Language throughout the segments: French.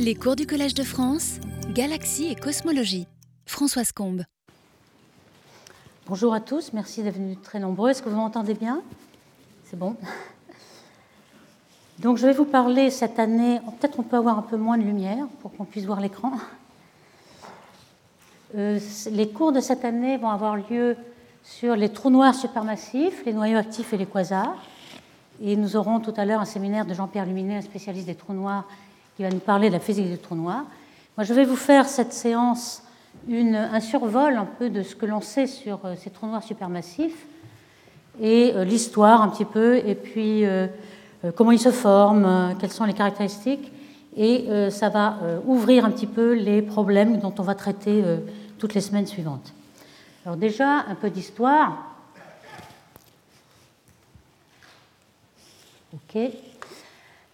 Les cours du Collège de France, Galaxie et Cosmologie. Françoise Combe. Bonjour à tous, merci d'être venus très nombreux. Est-ce que vous m'entendez bien? C'est bon? Donc je vais vous parler cette année, peut-être on peut avoir un peu moins de lumière pour qu'on puisse voir l'écran. Euh, les cours de cette année vont avoir lieu sur les trous noirs supermassifs, les noyaux actifs et les quasars. Et nous aurons tout à l'heure un séminaire de Jean-Pierre Luminet, un spécialiste des trous noirs, qui va nous parler de la physique des trous noirs. Moi, je vais vous faire cette séance un survol un peu de ce que l'on sait sur euh, ces trous noirs supermassifs et euh, l'histoire un petit peu, et puis euh, comment ils se forment, quelles sont les caractéristiques. Et ça va ouvrir un petit peu les problèmes dont on va traiter toutes les semaines suivantes. Alors déjà, un peu d'histoire. OK.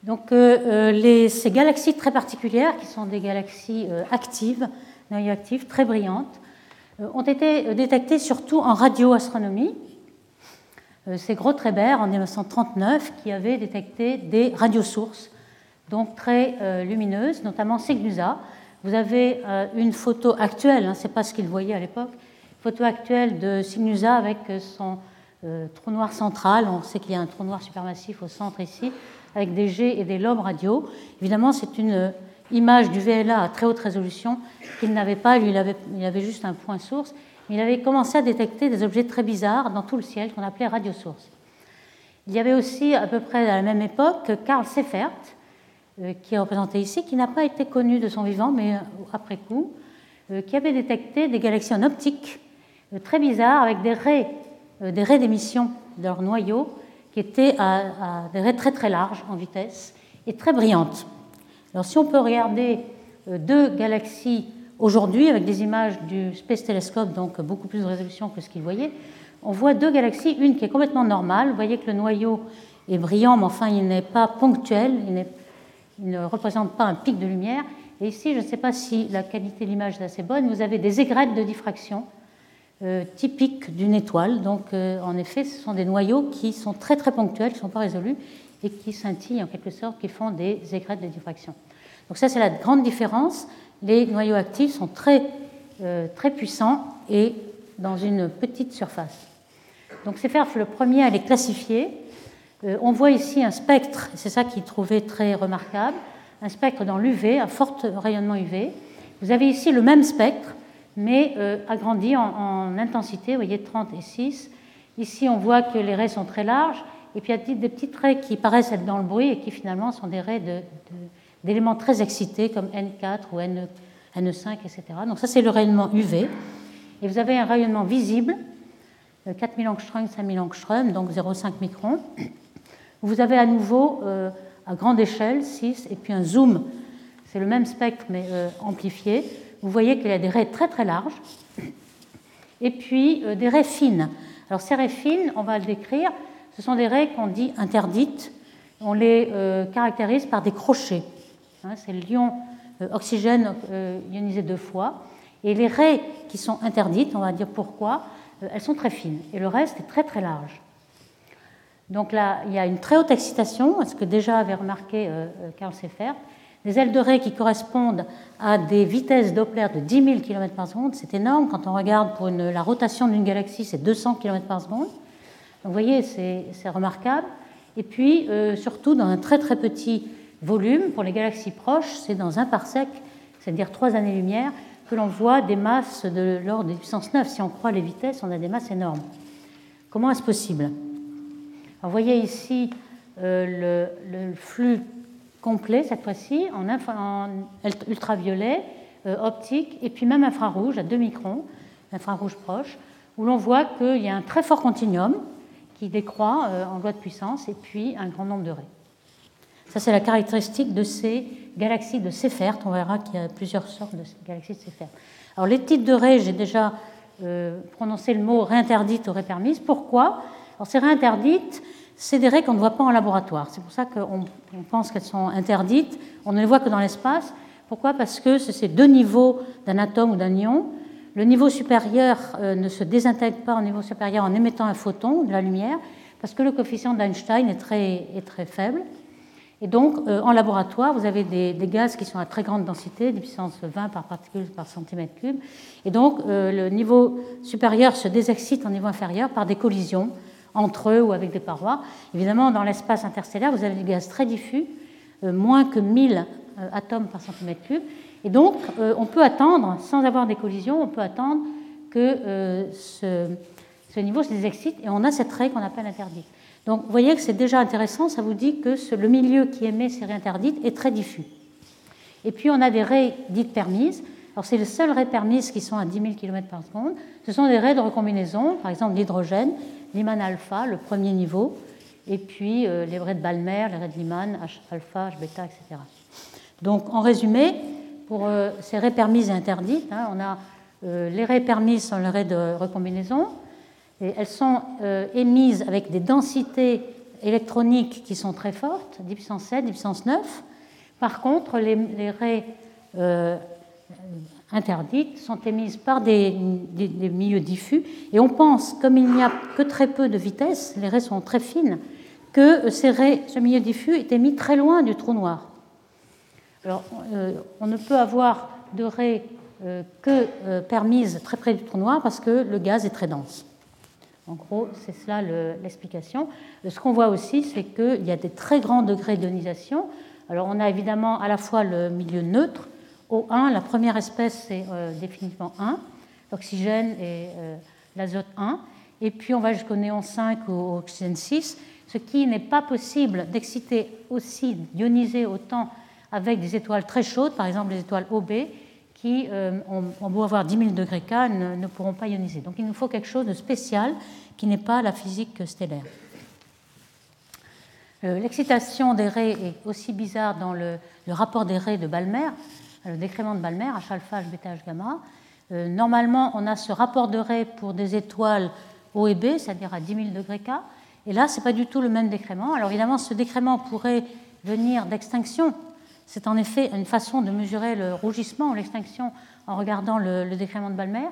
Donc, euh, euh, ces galaxies très particulières, qui sont des galaxies euh, actives, actives, très brillantes, ont été détectées surtout en radioastronomie. C'est Grotreber en 1939 qui avait détecté des radiosources, donc très lumineuses, notamment Cygnusa. Vous avez une photo actuelle, hein, ce n'est pas ce qu'il voyait à l'époque, photo actuelle de Cygnusa avec son trou noir central. On sait qu'il y a un trou noir supermassif au centre ici, avec des G et des lobes radio. Évidemment, c'est une image du VLA à très haute résolution qu'il n'avait pas. Lui, il avait, juste un point source. Mais il avait commencé à détecter des objets très bizarres dans tout le ciel qu'on appelait radiosources. Il y avait aussi, à peu près à la même époque, Karl Seifert, euh, qui est représenté ici, qui n'a pas été connu de son vivant, mais euh, après coup, euh, qui avait détecté des galaxies en optique très bizarres avec des raies d'émission de leur noyau qui étaient à, des raies très très larges en vitesse et très brillantes. Alors si on peut regarder euh, deux galaxies aujourd'hui avec des images du Space Telescope, donc beaucoup plus de résolution que ce qu'ils voyaient, on voit deux galaxies, une qui est complètement normale, vous voyez que le noyau est brillant, mais enfin il n'est pas ponctuel, il, il, ne représente pas un pic de lumière. Et ici, je ne sais pas si la qualité de l'image est assez bonne, vous avez des aigrettes de diffraction euh, typiques d'une étoile. Donc, euh, en effet, ce sont des noyaux qui sont très très ponctuels, qui ne sont pas résolus et qui scintillent en quelque sorte, qui font des aigrettes de diffraction. Donc ça, c'est la grande différence. Les noyaux actifs sont très, euh, très puissants et dans une petite surface. Donc faire le premier à les classifier. on voit ici un spectre, c'est ça qu'il trouvait très remarquable, un spectre dans l'UV, un fort rayonnement UV. Vous avez ici le même spectre mais euh, agrandi en, intensité, vous voyez 30 et 6. Ici, on voit que les raies sont très larges, et puis il y a des petites raies qui paraissent être dans le bruit et qui finalement sont des raies d'éléments très excités comme N4 ou N, N5, etc. Donc ça, c'est le rayonnement UV. Et vous avez un rayonnement visible, 4000 euh, angström, 5000 angström, donc 0,5 microns. Vous avez à nouveau euh, à grande échelle, 6, et puis un zoom, c'est le même spectre mais amplifié, vous voyez qu'il y a des raies très très larges et puis euh, des raies fines. Alors ces raies fines, on va le décrire, ce sont des raies qu'on dit interdites. On les euh, caractérise par des crochets. Hein, c'est l'ion euh, oxygène ionisé deux fois. Et les raies qui sont interdites, on va dire pourquoi, elles sont très fines. Et le reste est très très large. Donc là, il y a une très haute excitation, ce que déjà avait remarqué Karl Seifert, des ailes de raie qui correspondent à des vitesses Doppler de 10 000 km par seconde, c'est énorme. Quand on regarde pour la rotation d'une galaxie, c'est 200 km par seconde. Donc vous voyez, c'est remarquable. Et puis, euh, surtout, dans un très très petit volume, pour les galaxies proches, c'est dans un parsec, c'est-à-dire 3 années-lumière, que l'on voit des masses de l'ordre des puissance 9. Si on croit les vitesses, on a des masses énormes. Comment est-ce possible? Vous voyez ici euh, le flux complet cette fois-ci, en, ultraviolet, euh, optique, et puis même infrarouge à 2 microns, infrarouge proche, où l'on voit qu'il y a un très fort continuum qui décroît euh, en loi de puissance, et puis un grand nombre de raies. Ça, c'est la caractéristique de ces galaxies de Seyfert. On verra qu'il y a plusieurs sortes de galaxies de Seyfert. Alors, les types de raies, j'ai déjà euh, prononcé le mot réinterdite ou répermise. Pourquoi? Alors, c'est réinterdite c'est des raies qu'on ne voit pas en laboratoire. C'est pour ça qu'on pense qu'elles sont interdites. On ne les voit que dans l'espace. Pourquoi? Parce que c'est ces deux niveaux d'un atome ou d'un ion. Le niveau supérieur euh, ne se désintègre pas au niveau supérieur en émettant un photon de la lumière, parce que le coefficient d'Einstein est très, est très faible. Et donc, en laboratoire, vous avez des, gaz qui sont à très grande densité, de puissance 20 par particule par centimètre cube. Et donc, le niveau supérieur se désexcite au niveau inférieur par des collisions entre eux ou avec des parois. Évidemment, dans l'espace interstellaire, vous avez du gaz très diffus, moins que 1000 atomes par centimètre cube. Et donc, on peut attendre, sans avoir des collisions, on peut attendre que ce, ce niveau se désexcite et on a cette raie qu'on appelle interdite. Donc vous voyez que c'est déjà intéressant, ça vous dit que le milieu qui émet ces raies interdites est très diffus. Et puis on a des raies dites permises. Alors c'est les seules raies permises qui sont à 10 000 km par seconde. Ce sont des raies de recombinaison, par exemple l'hydrogène, Lyman alpha, le premier niveau, et puis euh, les raies de Balmer, les raies de Lyman, H alpha, H etc. Donc en résumé, pour euh, ces raies permises et interdites, hein, on a euh, les raies permises sont les raies de recombinaison, elles sont émises avec des densités électroniques qui sont très fortes, 10 puissance 7, 10 puissance 9. Par contre, les, raies interdites sont émises par des, milieux diffus. Et on pense, comme il n'y a que très peu de vitesse, les raies sont très fines, que ces raies, ce milieu diffus est émis très loin du trou noir. Alors, euh, on ne peut avoir de raies que permises très près du trou noir parce que le gaz est très dense. En gros, c'est cela l'explication. Ce qu'on voit aussi, c'est qu'il y a des très grands degrés d'ionisation. Alors, on a évidemment à la fois le milieu neutre, O1, la première espèce, c'est euh, définitivement 1, l'oxygène et euh, l'azote 1. Et puis, on va jusqu'au néon 5 ou au oxygène 6, ce qui n'est pas possible d'exciter aussi, d'ioniser autant avec des étoiles très chaudes, par exemple les étoiles OB, qui, euh, ont beau avoir 10 000 degrés K, ne, pourront pas ioniser. Donc il nous faut quelque chose de spécial qui n'est pas la physique stellaire. Euh, l'excitation des raies est aussi bizarre dans le, rapport des raies de Balmer, le décrément de Balmer, H alpha, H gamma. Euh, normalement, on a ce rapport de raies pour des étoiles O et B, c'est-à-dire à 10 000 degrés K. Et là, ce n'est pas du tout le même décrément. Alors évidemment, ce décrément pourrait venir d'extinction c'est en effet une façon de mesurer le rougissement ou l'extinction en regardant le, décrément de Balmer,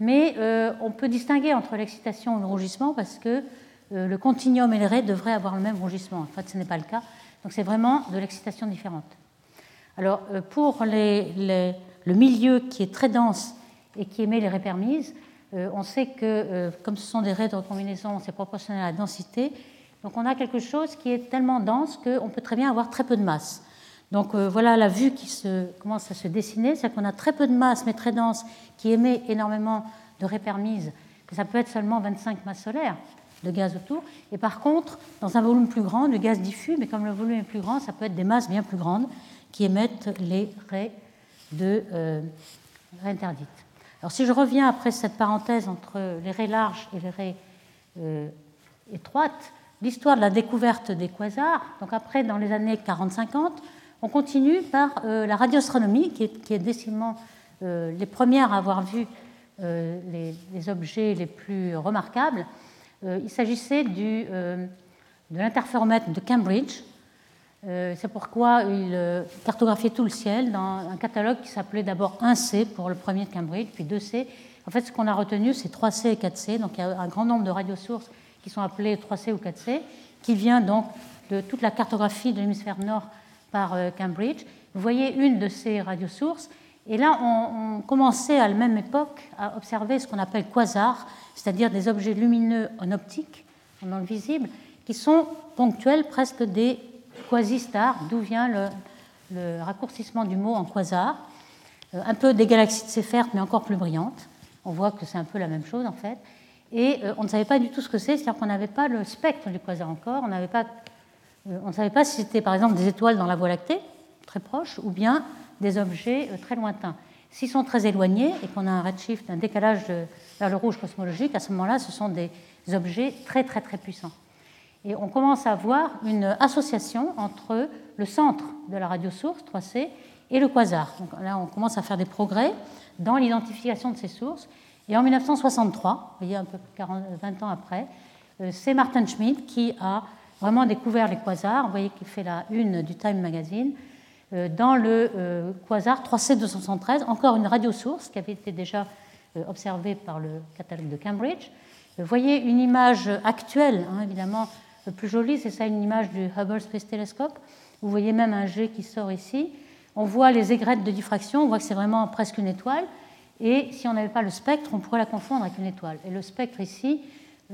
mais euh, on peut distinguer entre l'excitation et le rougissement parce que euh, le continuum et les raies devraient avoir le même rougissement. En fait, ce n'est pas le cas. Donc c'est vraiment de l'excitation différente. Alors euh, pour le milieu qui est très dense et qui émet les raies permises, on sait que comme ce sont des raies de recombinaison, c'est proportionnel à la densité. Donc on a quelque chose qui est tellement dense qu'on peut très bien avoir très peu de masse. Donc euh, voilà la vue qui commence à se dessiner, c'est qu'on a très peu de masse mais très dense qui émet énormément de répermises, que ça peut être seulement 25 masses solaires de gaz autour. Et par contre, dans un volume plus grand, du gaz diffus, mais comme le volume est plus grand, ça peut être des masses bien plus grandes qui émettent les raies de euh, interdites. Alors si je reviens après cette parenthèse entre les raies larges et les raies euh, étroites, l'histoire de la découverte des quasars, donc après dans les années 40-50, on continue par euh, la radioastronomie, qui est, décidément euh, les premières à avoir vu les, objets les plus remarquables. il s'agissait de l'interféromètre de Cambridge. C'est pourquoi il cartographiait tout le ciel dans un catalogue qui s'appelait d'abord 1C pour le premier de Cambridge, puis 2C. En fait, ce qu'on a retenu, c'est 3C et 4C. Donc, il y a un grand nombre de radiosources qui sont appelées 3C ou 4C, qui vient donc de toute la cartographie de l'hémisphère nord par euh, Cambridge. Vous voyez une de ces radiosources. Et là, on, commençait à la même époque à observer ce qu'on appelle quasars, c'est-à-dire des objets lumineux en optique, dans le visible, qui sont ponctuels, presque des quasi-stars, d'où vient le, raccourcissement du mot en quasar. Euh, un peu des galaxies de Seyfert, mais encore plus brillantes. On voit que c'est un peu la même chose en fait. Et euh, on ne savait pas du tout ce que c'est, c'est-à-dire qu'on n'avait pas le spectre du quasar encore, on n'avait pas euh, on ne savait pas si c'était par exemple des étoiles dans la Voie lactée, très proches, ou bien des objets très lointains. S'ils sont très éloignés et qu'on a un redshift, un décalage vers le rouge cosmologique, à ce moment-là, ce sont des objets très très très puissants. Et on commence à voir une association entre le centre de la radiosource, 3C, et le quasar. Donc là, on commence à faire des progrès dans l'identification de ces sources. Et en 1963, vous voyez un peu 40, 20 ans après, euh, c'est Martin Schmidt qui a vraiment découvert les quasars. Vous voyez qu'il fait la une du Time Magazine. Euh, dans le euh, quasar 3C273, encore une radiosource qui avait été déjà observée par le catalogue de Cambridge. Vous voyez une image actuelle, hein, évidemment plus jolie, c'est ça une image du Hubble Space Telescope. Vous voyez même un G qui sort ici. On voit les aigrettes de diffraction, on voit que c'est vraiment presque une étoile. Et si on n'avait pas le spectre, on pourrait la confondre avec une étoile. Et le spectre ici,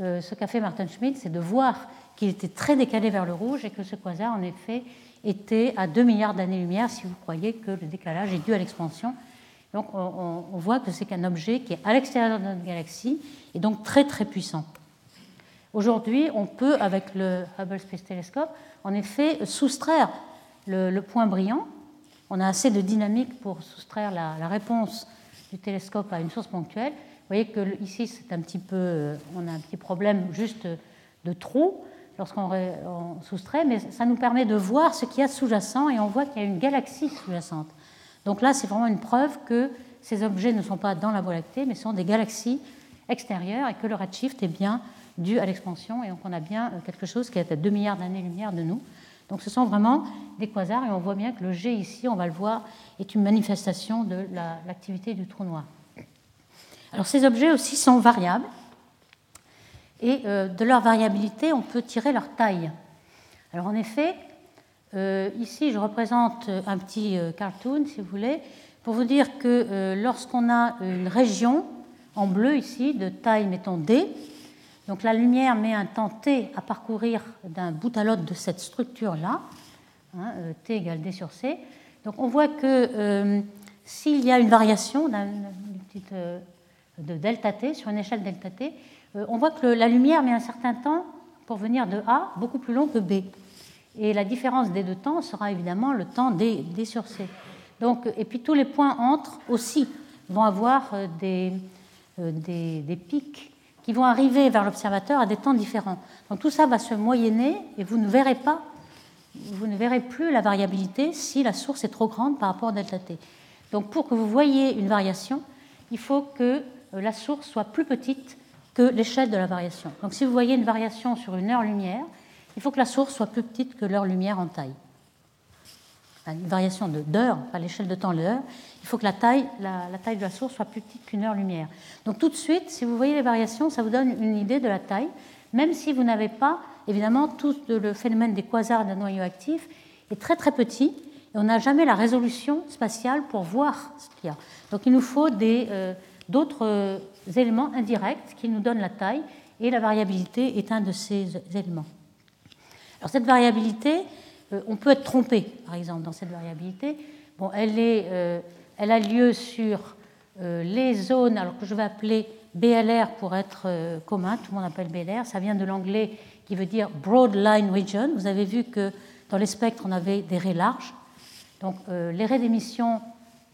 euh, ce qu'a fait Martin Schmidt, c'est de voir qu'il était très décalé vers le rouge et que ce quasar, en effet, était à 2 milliards d'années-lumière si vous croyez que le décalage est dû à l'expansion. Donc on, voit que c'est qu'un objet qui est à l'extérieur de notre galaxie et donc très très puissant. Aujourd'hui, on peut, avec le Hubble Space Telescope, en effet soustraire le, point brillant. On a assez de dynamique pour soustraire la, réponse du télescope à une source ponctuelle. Vous voyez que ici, c'est un petit peu, on a un petit problème juste de trou lorsqu'on soustrait, mais ça nous permet de voir ce qu'il y a sous-jacent et on voit qu'il y a une galaxie sous-jacente. Donc là, c'est vraiment une preuve que ces objets ne sont pas dans la Voie lactée, mais sont des galaxies extérieures et que le redshift est bien dû à l'expansion et donc on a bien euh, quelque chose qui est à 2 milliards d'années-lumière de nous. Donc ce sont vraiment des quasars et on voit bien que le G ici, on va le voir, est une manifestation de l'activité du trou noir. Alors ces objets aussi sont variables et euh, de leur variabilité, on peut tirer leur taille. Alors en effet, euh, ici je représente un petit cartoon, si vous voulez, pour vous dire que lorsqu'on a une région en bleu ici, de taille, mettons D, donc la lumière met un temps T à parcourir d'un bout à l'autre de cette structure-là, hein, T égale D sur C. Donc on voit que s'il y a une variation de delta T sur une échelle delta T, euh, on voit que la lumière met un certain temps pour venir de A, beaucoup plus long que B. Et la différence des deux temps sera évidemment le temps D, sur C. Et puis tous les points entre aussi vont avoir euh, euh, des, pics qui vont arriver vers l'observateur à des temps différents. Donc tout ça va se moyenner et vous ne verrez pas, vous ne verrez plus la variabilité si la source est trop grande par rapport à delta t. Donc pour que vous voyez une variation, il faut que la source soit plus petite que l'échelle de la variation. Donc si vous voyez une variation sur une heure-lumière, il faut que la source soit plus petite que l'heure-lumière en taille. Une variation d'heure, pas l'échelle de temps l'heure, il faut que la taille, la, taille de la source soit plus petite qu'une heure-lumière. Donc tout de suite, si vous voyez les variations, ça vous donne une idée de la taille, même si vous n'avez pas, évidemment, tout le phénomène des quasars d'un noyau actif est très très petit, et on n'a jamais la résolution spatiale pour voir ce qu'il y a. Donc il nous faut. Euh, d'autres euh, éléments indirects qui nous donnent la taille, et la variabilité est un de ces éléments. Alors cette variabilité, euh, on peut être trompé, par exemple, dans cette variabilité. Bon, elle, est, euh, elle a lieu sur les zones, alors que je vais appeler BLR pour être commun, tout le monde appelle BLR, ça vient de l'anglais qui veut dire Broad Line Region. Vous avez vu que dans les spectres, on avait des raies larges. Donc les raies d'émission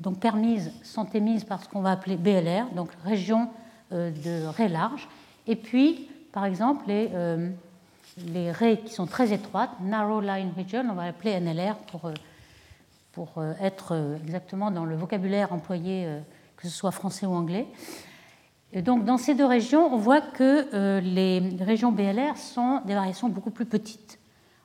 donc permises sont émises par ce qu'on va appeler BLR, donc région euh, de raies larges. Et puis, par exemple, les, euh, les raies qui sont très étroites, Narrow Line Region, on va l'appeler NLR pour, euh, pour être exactement dans le vocabulaire employé, que ce soit français ou anglais. Et donc, dans ces deux régions, on voit que les régions BLR sont des variations beaucoup plus petites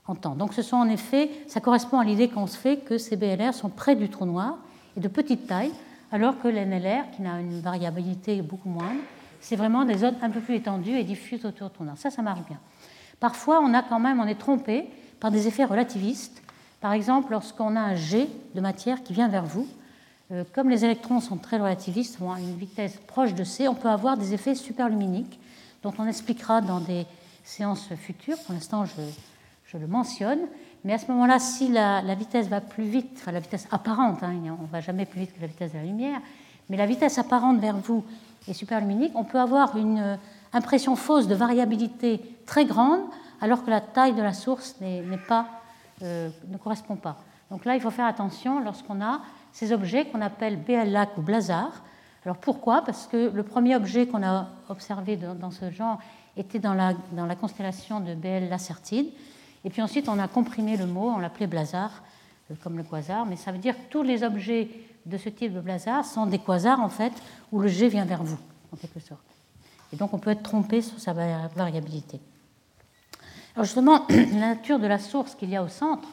en temps. Donc, ce sont en effet, ça correspond à l'idée qu'on se fait que ces BLR sont près du trou noir de petite taille, alors que l'NLR, qui n'a une variabilité beaucoup moindre, c'est vraiment des zones un peu plus étendues et diffuses autour de ton Ça, ça marche bien. Parfois, on a quand même, on est trompé par des effets relativistes. Par exemple, lorsqu'on a un jet de matière qui vient vers vous, euh, comme les électrons sont très relativistes, vont à une vitesse proche de c, on peut avoir des effets superluminiques, dont on expliquera dans des séances futures. Pour l'instant, je, le mentionne. Mais à ce moment-là, si la, vitesse va plus vite, enfin la vitesse apparente, hein, on ne va jamais plus vite que la vitesse de la lumière, mais la vitesse apparente vers vous est superluminique, on peut avoir une impression fausse de variabilité très grande, alors que la taille de la source pas, euh, ne correspond pas. Donc là, il faut faire attention lorsqu'on a ces objets qu'on appelle BL-LAC ou blazar. Alors pourquoi? Parce que le premier objet qu'on a observé dans, ce genre était dans la, constellation de BL Lacertide. Et puis ensuite, on a comprimé le mot, on l'appelait blazar, euh, comme le quasar, mais ça veut dire que tous les objets de ce type de blazar sont des quasars, en fait, où le G vient vers vous, en quelque sorte. Et donc, on peut être trompé sur sa variabilité. Alors, justement, la nature de la source qu'il y a au centre,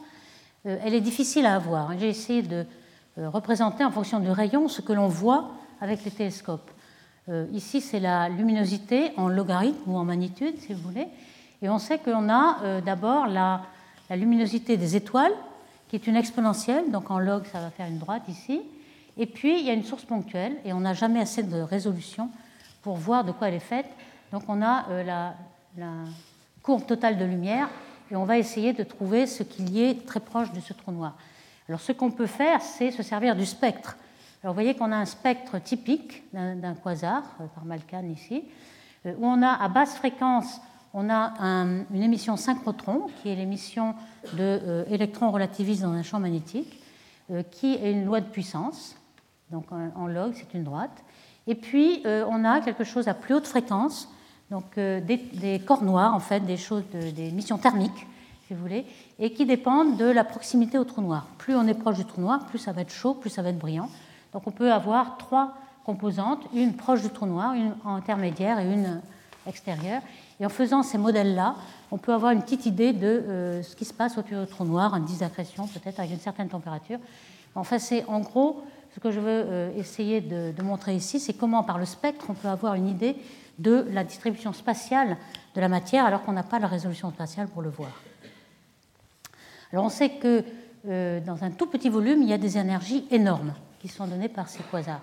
euh, elle est difficile à avoir. J'ai essayé de euh, représenter en fonction du rayon ce que l'on voit avec les télescopes. Ici, c'est la luminosité en logarithme ou en magnitude, si vous voulez. Et on sait qu'on a euh, d'abord la, luminosité des étoiles, qui est une exponentielle, donc en log ça va faire une droite ici. Et puis il y a une source ponctuelle, et on n'a jamais assez de résolution pour voir de quoi elle est faite. Donc on a euh, la, la, courbe totale de lumière, et on va essayer de trouver ce qu'il y est très proche de ce trou noir. Alors ce qu'on peut faire, c'est se servir du spectre. Alors vous voyez qu'on a un spectre typique d'un quasar, euh, par Malkan ici, euh, où on a à basse fréquence, on a une émission synchrotron, qui est l'émission d'électrons relativistes dans un champ magnétique, qui est une loi de puissance. Donc en log, c'est une droite. Et puis, euh, on a quelque chose à plus haute fréquence, donc euh, des, corps noirs, en fait, des, choses des missions thermiques, si vous voulez, et qui dépendent de la proximité au trou noir. Plus on est proche du trou noir, plus ça va être chaud, plus ça va être brillant. Donc on peut avoir trois composantes, une proche du trou noir, une intermédiaire et une extérieure. Et en faisant ces modèles-là, on peut avoir une petite idée de euh, ce qui se passe autour du trou noir, une disaccrétion peut-être avec une certaine température. Enfin, c'est en gros ce que je veux euh, essayer de, montrer ici, c'est comment par le spectre on peut avoir une idée de la distribution spatiale de la matière alors qu'on n'a pas la résolution spatiale pour le voir. Alors on sait que euh, dans un tout petit volume, il y a des énergies énormes qui sont données par ces quasars.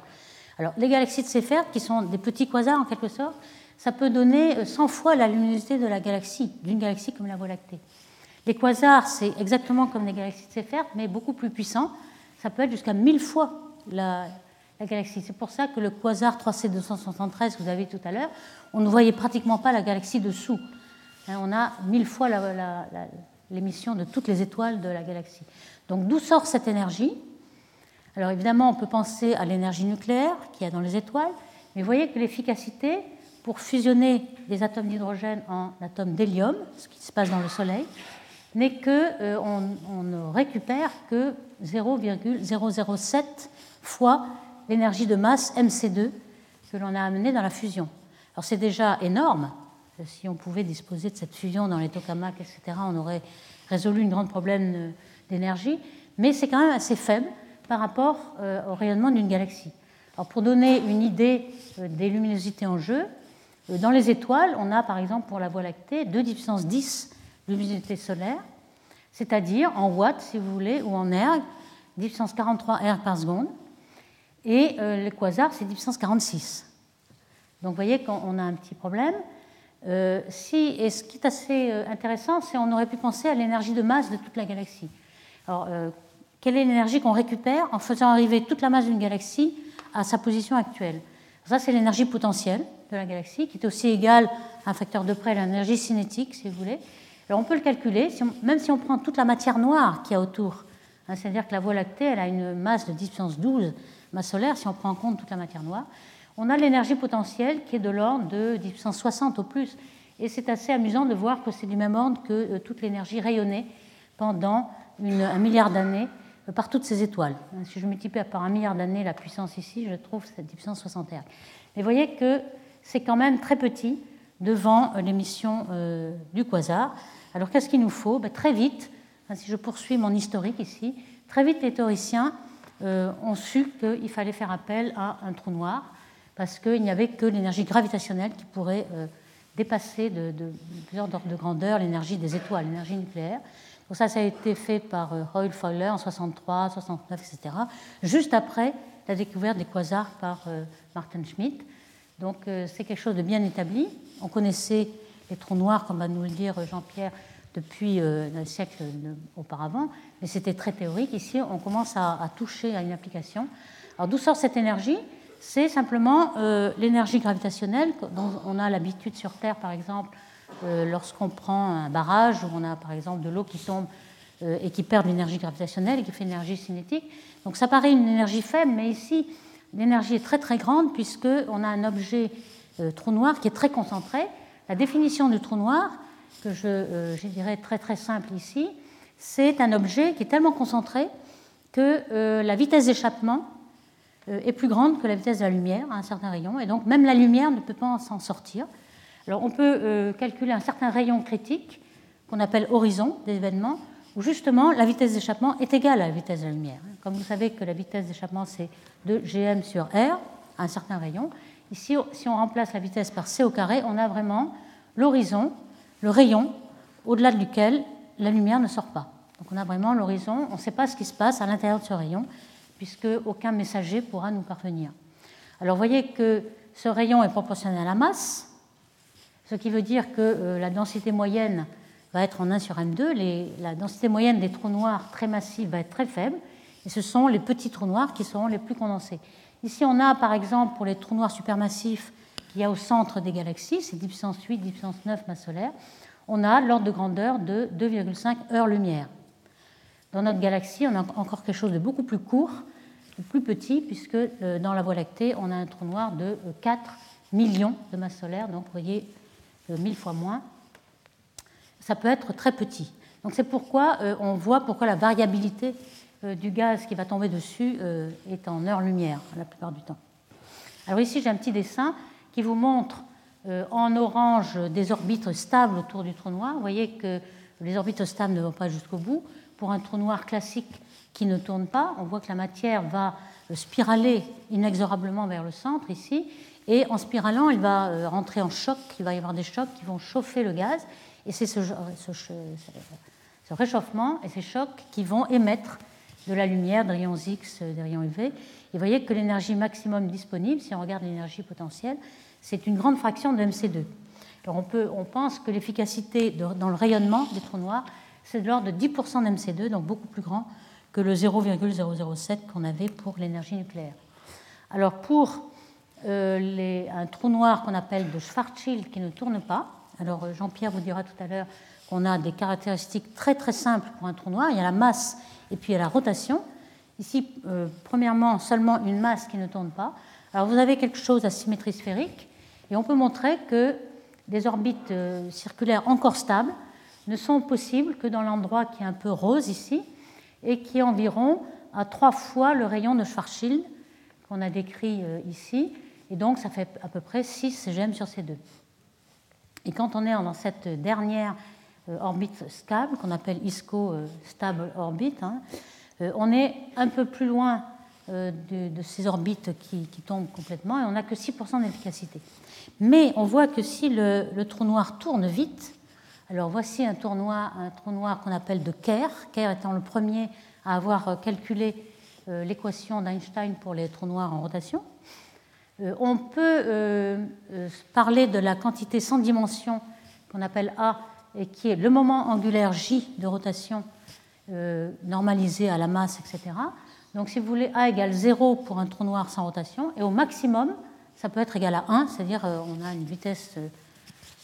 Alors les galaxies de Seyfert, qui sont des petits quasars en quelque sorte, ça peut donner 100 euh, fois la luminosité de la galaxie, d'une galaxie comme la Voie lactée. Les quasars, c'est exactement comme les galaxies de Seyfert, mais beaucoup plus puissants. Ça peut être jusqu'à 1000 fois la, galaxie. C'est pour ça que le quasar 3C273 que vous avez tout à l'heure, on ne voyait pratiquement pas la galaxie dessous. Hein, on a mille fois l'émission de toutes les étoiles de la galaxie. Donc d'où sort cette énergie? Alors évidemment, on peut penser à l'énergie nucléaire qu'il y a dans les étoiles, mais vous voyez que l'efficacité pour fusionner les atomes d'hydrogène en atomes d'hélium, ce qui se passe dans le Soleil, n'est qu'on euh, on ne récupère que 0,007 fois l'énergie de masse MC2 que l'on a amenée dans la fusion. Alors c'est déjà énorme. Si on pouvait disposer de cette fusion dans les tokamaks, etc., on aurait résolu une grande problème d'énergie, mais c'est quand même assez faible par rapport euh, au rayonnement d'une galaxie. Alors pour donner une idée euh, des luminosités en jeu, euh, dans les étoiles, on a par exemple pour la Voie lactée 2 puissance 10 luminosité solaire, c'est-à-dire en watts, si vous voulez, ou en erg, 10 puissance 43 erg par seconde. Et euh, le quasar, c'est 10 puissance 46. Donc vous voyez qu'on a un petit problème. Euh, et ce qui est assez euh, intéressant, c'est qu'on aurait pu penser à l'énergie de masse de toute la galaxie. Alors, quelle est l'énergie qu'on récupère en faisant arriver toute la masse d'une galaxie à sa position actuelle? Ça, c'est l'énergie potentielle de la galaxie, qui est aussi égale à un facteur de près l'énergie cinétique, si vous voulez. Alors, on peut le calculer, même si on prend toute la matière noire qu'il y a autour. Hein, c'est-à-dire que la Voie lactée, elle a une masse de 10 puissance 12 masse solaire, si on prend en compte toute la matière noire, on a l'énergie potentielle qui est de l'ordre de 10 puissance 60 au plus. Et c'est assez amusant de voir que c'est du même ordre que euh, toute l'énergie rayonnée pendant un milliard d'années euh, par toutes ces étoiles. Si je multiplie par un milliard d'années la puissance ici, je trouve cette 10 puissance 60 R. Mais vous voyez que c'est quand même très petit devant euh, l'émission du quasar. Alors qu'est-ce qu'il nous faut? Ben, Très vite, hein, si je poursuis mon historique ici, très vite les théoriciens euh, ont su qu'il fallait faire appel à un trou noir parce qu'il n'y avait que l'énergie gravitationnelle qui pourrait euh, dépasser de, plusieurs ordres de grandeur l'énergie des étoiles, l'énergie nucléaire. Donc ça, ça a été fait par euh, Royal Fowler en 63, 69, etc., juste après la découverte des quasars par Martin Schmidt. Donc c'est quelque chose de bien établi. On connaissait les trous noirs, comme va nous le dire Jean-Pierre, depuis un siècle auparavant, mais c'était très théorique. Ici, on commence à, toucher à une application. Alors d'où sort cette énergie? C'est simplement euh, l'énergie gravitationnelle dont on a l'habitude sur Terre, par exemple, euh, lorsqu'on prend un barrage où on a par exemple de l'eau qui tombe euh, et qui perd l'énergie gravitationnelle et qui fait une énergie cinétique. Donc ça paraît une énergie faible, mais ici, l'énergie est très très grande puisqu'on a un objet trou noir qui est très concentré. La définition du trou noir, que je, je dirais très très simple ici, c'est un objet qui est tellement concentré que euh, la vitesse d'échappement euh, est plus grande que la vitesse de la lumière à un certain rayon, et donc même la lumière ne peut pas s'en sortir. Alors on peut euh, calculer un certain rayon critique qu'on appelle horizon d'événements, où justement la vitesse d'échappement est égale à la vitesse de la lumière. Comme vous savez que la vitesse d'échappement c'est 2 gm sur r à un certain rayon, ici si on remplace la vitesse par c au carré, on a vraiment l'horizon, le rayon au-delà duquel la lumière ne sort pas. Donc on a vraiment l'horizon, on ne sait pas ce qui se passe à l'intérieur de ce rayon, puisque aucun messager pourra nous parvenir. Alors vous voyez que ce rayon est proportionnel à la masse, ce qui veut dire que euh, la densité moyenne va être en 1 sur M2, la densité moyenne des trous noirs très massifs va être très faible, et ce sont les petits trous noirs qui seront les plus condensés. Ici, on a par exemple pour les trous noirs supermassifs qu'il y a au centre des galaxies, c'est 10 puissance 8, 10 puissance 9 masse solaire, on a l'ordre de grandeur de 2,5 heures-lumière. Dans notre galaxie, on a encore quelque chose de beaucoup plus court, de plus petit, puisque euh, dans la Voie lactée, on a un trou noir de 4 euh, millions de masse solaire, donc vous voyez, 1000 euh, fois moins. Ça peut être très petit. Donc c'est pourquoi on voit pourquoi la variabilité du gaz qui va tomber dessus est en heure-lumière la plupart du temps. Alors ici, j'ai un petit dessin qui vous montre en orange des orbites stables autour du trou noir. Vous voyez que les orbites stables ne vont pas jusqu'au bout pour un trou noir classique qui ne tourne pas, on voit que la matière va spiraler inexorablement vers le centre ici, et en spiralant, elle va euh, rentrer en choc, il va y avoir des chocs qui vont chauffer le gaz, et c'est ce, réchauffement et ces chocs qui vont émettre de la lumière, des rayons X, euh, des rayons UV. Et vous voyez que l'énergie maximum disponible, si on regarde l'énergie potentielle, c'est une grande fraction de MC2. Alors on, peut, on pense que l'efficacité dans le rayonnement des trous noirs c'est de l'ordre de 10% d'MC2, donc beaucoup plus grand que le 0,007 qu'on avait pour l'énergie nucléaire. Alors pour euh, un trou noir qu'on appelle de Schwarzschild qui ne tourne pas, alors euh, Jean-Pierre vous dira tout à l'heure qu'on a des caractéristiques très très simples pour un trou noir, il y a la masse et puis il y a la rotation. Ici, euh, premièrement, seulement une masse qui ne tourne pas. Alors vous avez quelque chose à symétrie sphérique et on peut montrer que des orbites circulaires encore stables ne sont possibles que dans l'endroit qui est un peu rose ici et qui est environ à trois fois le rayon de Schwarzschild qu'on a décrit euh, ici. Et donc, ça fait à peu près 6 gèmes sur ces deux. Et quand on est dans cette dernière euh, orbite stable, qu'on appelle ISCO euh, Stable Orbit, hein, on est un peu plus loin de, ces orbites qui, tombent complètement et on n'a que 6% d'efficacité. Mais on voit que si le trou noir tourne vite, alors voici un, trou noir, qu'on appelle de Kerr, Kerr étant le premier à avoir euh, calculé euh, l'équation d'Einstein pour les trous noirs en rotation. Euh, on peut parler de la quantité sans dimension qu'on appelle A et qui est le moment angulaire J de rotation normalisé à la masse, etc. Donc si vous voulez, A égale 0 pour un trou noir sans rotation, et au maximum, ça peut être égal à 1, c'est-à-dire on a une vitesse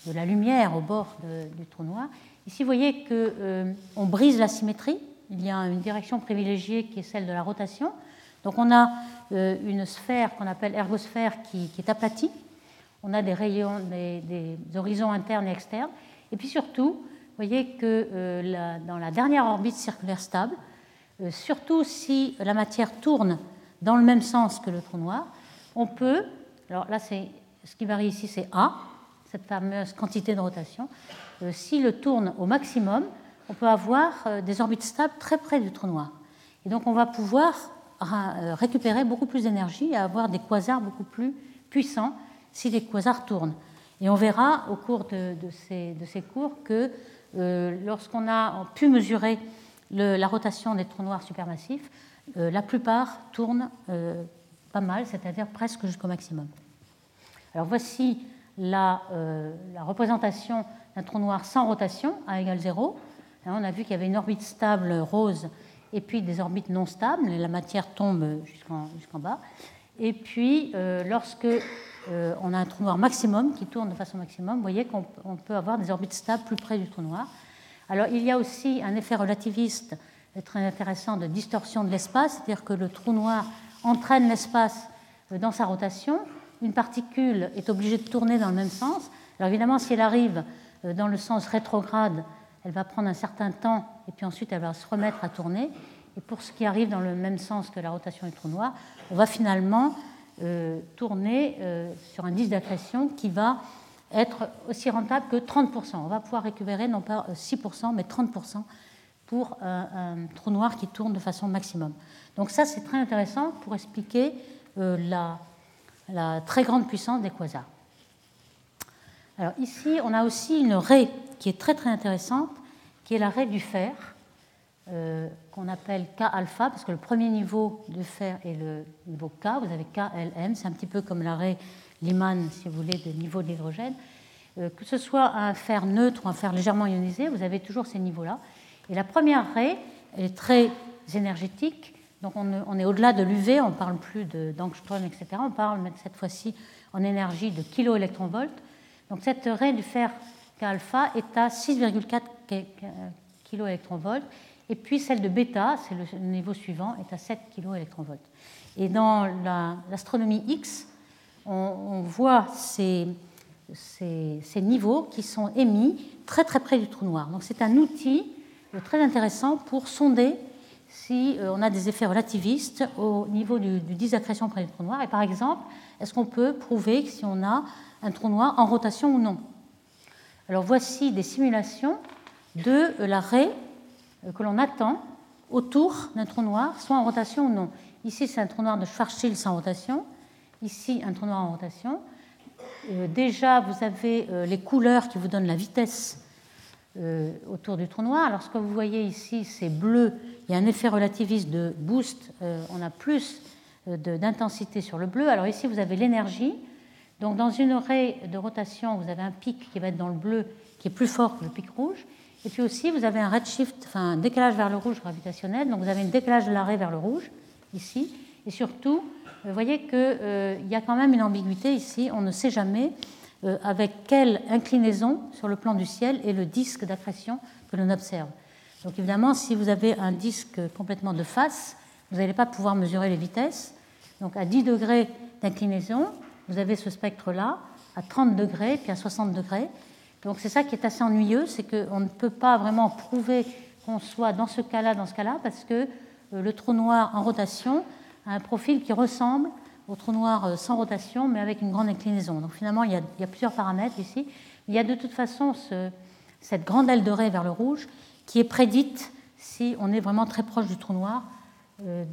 de la lumière au bord du trou noir. Ici, vous voyez qu'on euh, brise la symétrie. Il y a une direction privilégiée qui est celle de la rotation. Donc on a euh, une sphère qu'on appelle ergosphère qui, est aplatie. On a des rayons, des, horizons internes et externes. Et puis surtout, voyez que euh, dans la dernière orbite circulaire stable, surtout si la matière tourne dans le même sens que le trou noir, on peut, alors là c'est ce qui varie ici c'est A, cette fameuse quantité de rotation, euh, s'il le tourne au maximum, on peut avoir euh, des orbites stables très près du trou noir. Et donc on va pouvoir euh, récupérer beaucoup plus d'énergie et avoir des quasars beaucoup plus puissants si les quasars tournent. Et on verra au cours de ces, cours que lorsqu'on a pu mesurer la rotation des trous noirs supermassifs, la plupart tournent pas mal, c'est-à-dire presque jusqu'au maximum. Alors voici euh, la, représentation d'un trou noir sans rotation, A égale 0. on a vu qu'il y avait une orbite stable rose et puis des orbites non stables, la matière tombe jusqu'en bas. Euh, euh, on a un trou noir maximum qui tourne de façon maximum, vous voyez qu'on peut avoir des orbites stables plus près du trou noir. Alors, il y a aussi un effet relativiste très intéressant de distorsion de l'espace, c'est-à-dire que le trou noir entraîne l'espace dans sa rotation, une particule est obligée de tourner dans le même sens. Alors évidemment, si elle arrive euh, dans le sens rétrograde, elle va prendre un certain temps et puis ensuite elle va se remettre à tourner. Et pour ce qui arrive dans le même sens que la rotation du trou noir, on va finalement euh, tourner euh, sur un disque d'accrétion qui va être aussi rentable que 30%. On va pouvoir récupérer non pas 6%, mais 30% pour un, trou noir qui tourne de façon maximum. Donc ça, c'est très intéressant pour expliquer la, la très grande puissance des quasars. Alors ici, on a aussi une raie qui est très très intéressante, qui est la raie du fer, qu'on appelle K-alpha, parce que le premier niveau de fer est le niveau K, vous avez KLM, c'est un petit peu comme l'arrêt Lyman, si vous voulez, de niveau d'hydrogène. que ce soit un fer neutre ou un fer légèrement ionisé, vous avez toujours ces niveaux-là. Et la première raie, est très énergétique, donc on, est au-delà de l'UV, on ne parle plus d'angstrom, etc. On parle cette fois-ci en énergie de kiloélectronvolts. Donc cette raie du fer K-alpha est à 6,4 kiloélectronvolts. Et puis celle de bêta, c'est le niveau suivant, est à 7 kiloélectronvolts. Et dans l'astronomie X, on, voit ces, niveaux qui sont émis très très près du trou noir. Donc c'est un outil très intéressant pour sonder si euh, on a des effets relativistes au niveau du, du disaccrétion près du trou noir. Et par exemple, est-ce qu'on peut prouver si on a un trou noir en rotation ou non? Alors voici des simulations de euh, que l'on attend autour d'un trou noir, soit en rotation ou non. Ici, c'est un trou noir de Schwarzschild sans rotation. Ici, un trou noir en rotation. Euh, déjà, vous avez les couleurs qui vous donnent la vitesse autour du trou noir. Alors, ce que vous voyez ici, c'est bleu il y a un effet relativiste de boost, euh, on a plus euh, d'intensité sur le bleu. Alors ici, vous avez l'énergie. Donc dans une raie de rotation, vous avez un pic qui va être dans le bleu, qui est plus fort que le pic rouge. Et puis aussi, vous avez un redshift, enfin un décalage vers le rouge gravitationnel. Donc vous avez un décalage de la raie vers le rouge, ici. Et surtout, vous voyez qu'il euh, y a quand même une ambiguïté ici. On ne sait jamais avec quelle inclinaison sur le plan du ciel est le disque d'accrétion que l'on observe. Donc évidemment, si vous avez un disque complètement de face, vous n'allez pas pouvoir mesurer les vitesses. Donc à 10 degrés d'inclinaison, vous avez ce spectre-là, à 30 degrés, puis à 60 degrés. Donc c'est ça qui est assez ennuyeux, c'est qu'on ne peut pas vraiment prouver qu'on soit dans ce cas-là, dans ce cas-là, parce que euh, le trou noir en rotation a un profil qui ressemble au trou noir euh, sans rotation, mais avec une grande inclinaison. Donc finalement, il y a, plusieurs paramètres ici. Il y a de toute façon cette grande aile de raie vers le rouge qui est prédite si on est vraiment très proche du trou noir euh,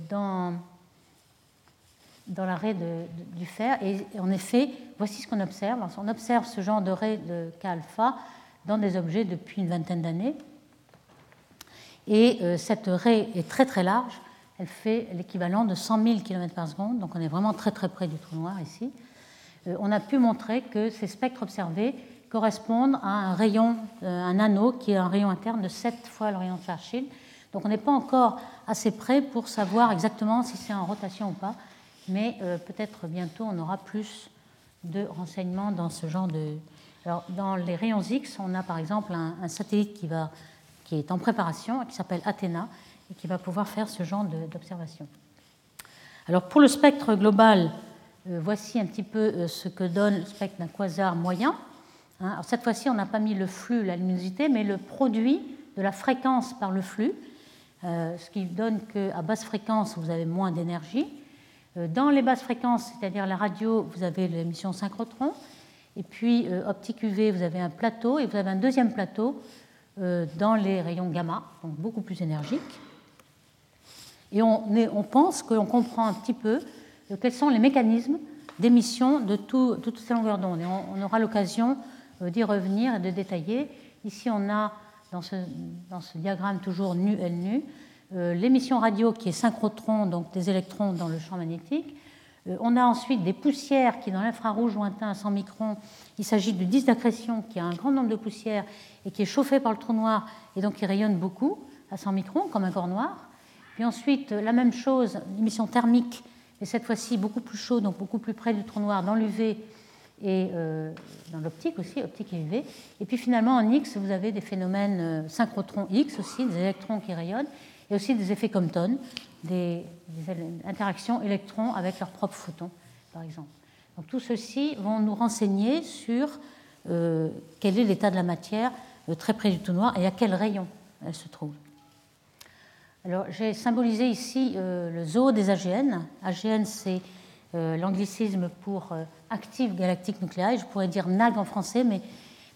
dans, dans l'arrêt du fer. Et en effet, voici ce qu'on observe. On observe ce genre de raie de K-alpha dans des objets depuis une vingtaine d'années. Et euh, cette raie est très très large. Elle fait l'équivalent de 100 000 km par seconde, donc on est vraiment très très près du trou noir ici. Euh, on a pu montrer que ces spectres observés correspondent à un rayon, euh, un anneau qui est un rayon interne de 7 fois le rayon de Schwarzschild. Donc on n'est pas encore assez près pour savoir exactement si c'est en rotation ou pas, mais euh, peut-être bientôt on aura plus de renseignements dans ce genre de. Alors dans les rayons X, on a par exemple un, satellite qui, va, qui est en préparation, qui s'appelle Athéna, et qui va pouvoir faire ce genre d'observation. Alors pour le spectre global, euh, voici un petit peu ce que donne le spectre d'un quasar moyen. Hein, cette fois-ci, on n'a pas mis le flux, la luminosité, mais le produit de la fréquence par le flux, euh, ce qui donne qu'à basse fréquence, vous avez moins d'énergie. Euh, dans les basses fréquences, c'est-à-dire la radio, vous avez l'émission synchrotron. Et puis, euh, optique UV, vous avez un plateau. Et vous avez un deuxième plateau dans les rayons gamma, donc beaucoup plus énergique. Et on, pense qu'on comprend un petit peu quels sont les mécanismes d'émission de, toutes ces longueurs d'onde. Et on aura l'occasion euh, d'y revenir et de détailler. Ici, on a dans ce, diagramme toujours nu L nu euh, l'émission radio qui est synchrotron, donc des électrons dans le champ magnétique. Euh, on a ensuite des poussières qui, dans l'infrarouge lointain à 100 microns, il s'agit du disque d'accrétion qui a un grand nombre de poussières et qui est chauffé par le trou noir et donc qui rayonne beaucoup à 100 microns, comme un corps noir. Puis ensuite, la même chose, l'émission thermique, et cette fois-ci beaucoup plus chaud, donc beaucoup plus près du trou noir dans l'UV et euh, dans l'optique aussi, optique et UV. Et puis finalement, en X, vous avez des phénomènes euh, synchrotrons X aussi, des électrons qui rayonnent, et aussi des effets Compton, des, interactions électrons avec leurs propres photons, par exemple. Donc tout ceci vont nous renseigner sur euh, quel est l'état de la matière très près du tout noir et à quel rayon elle se trouve. Alors j'ai symbolisé ici le zoo des AGN. AGN, c'est l'anglicisme pour active galactique nucléaire. Je pourrais dire NAG en français, mais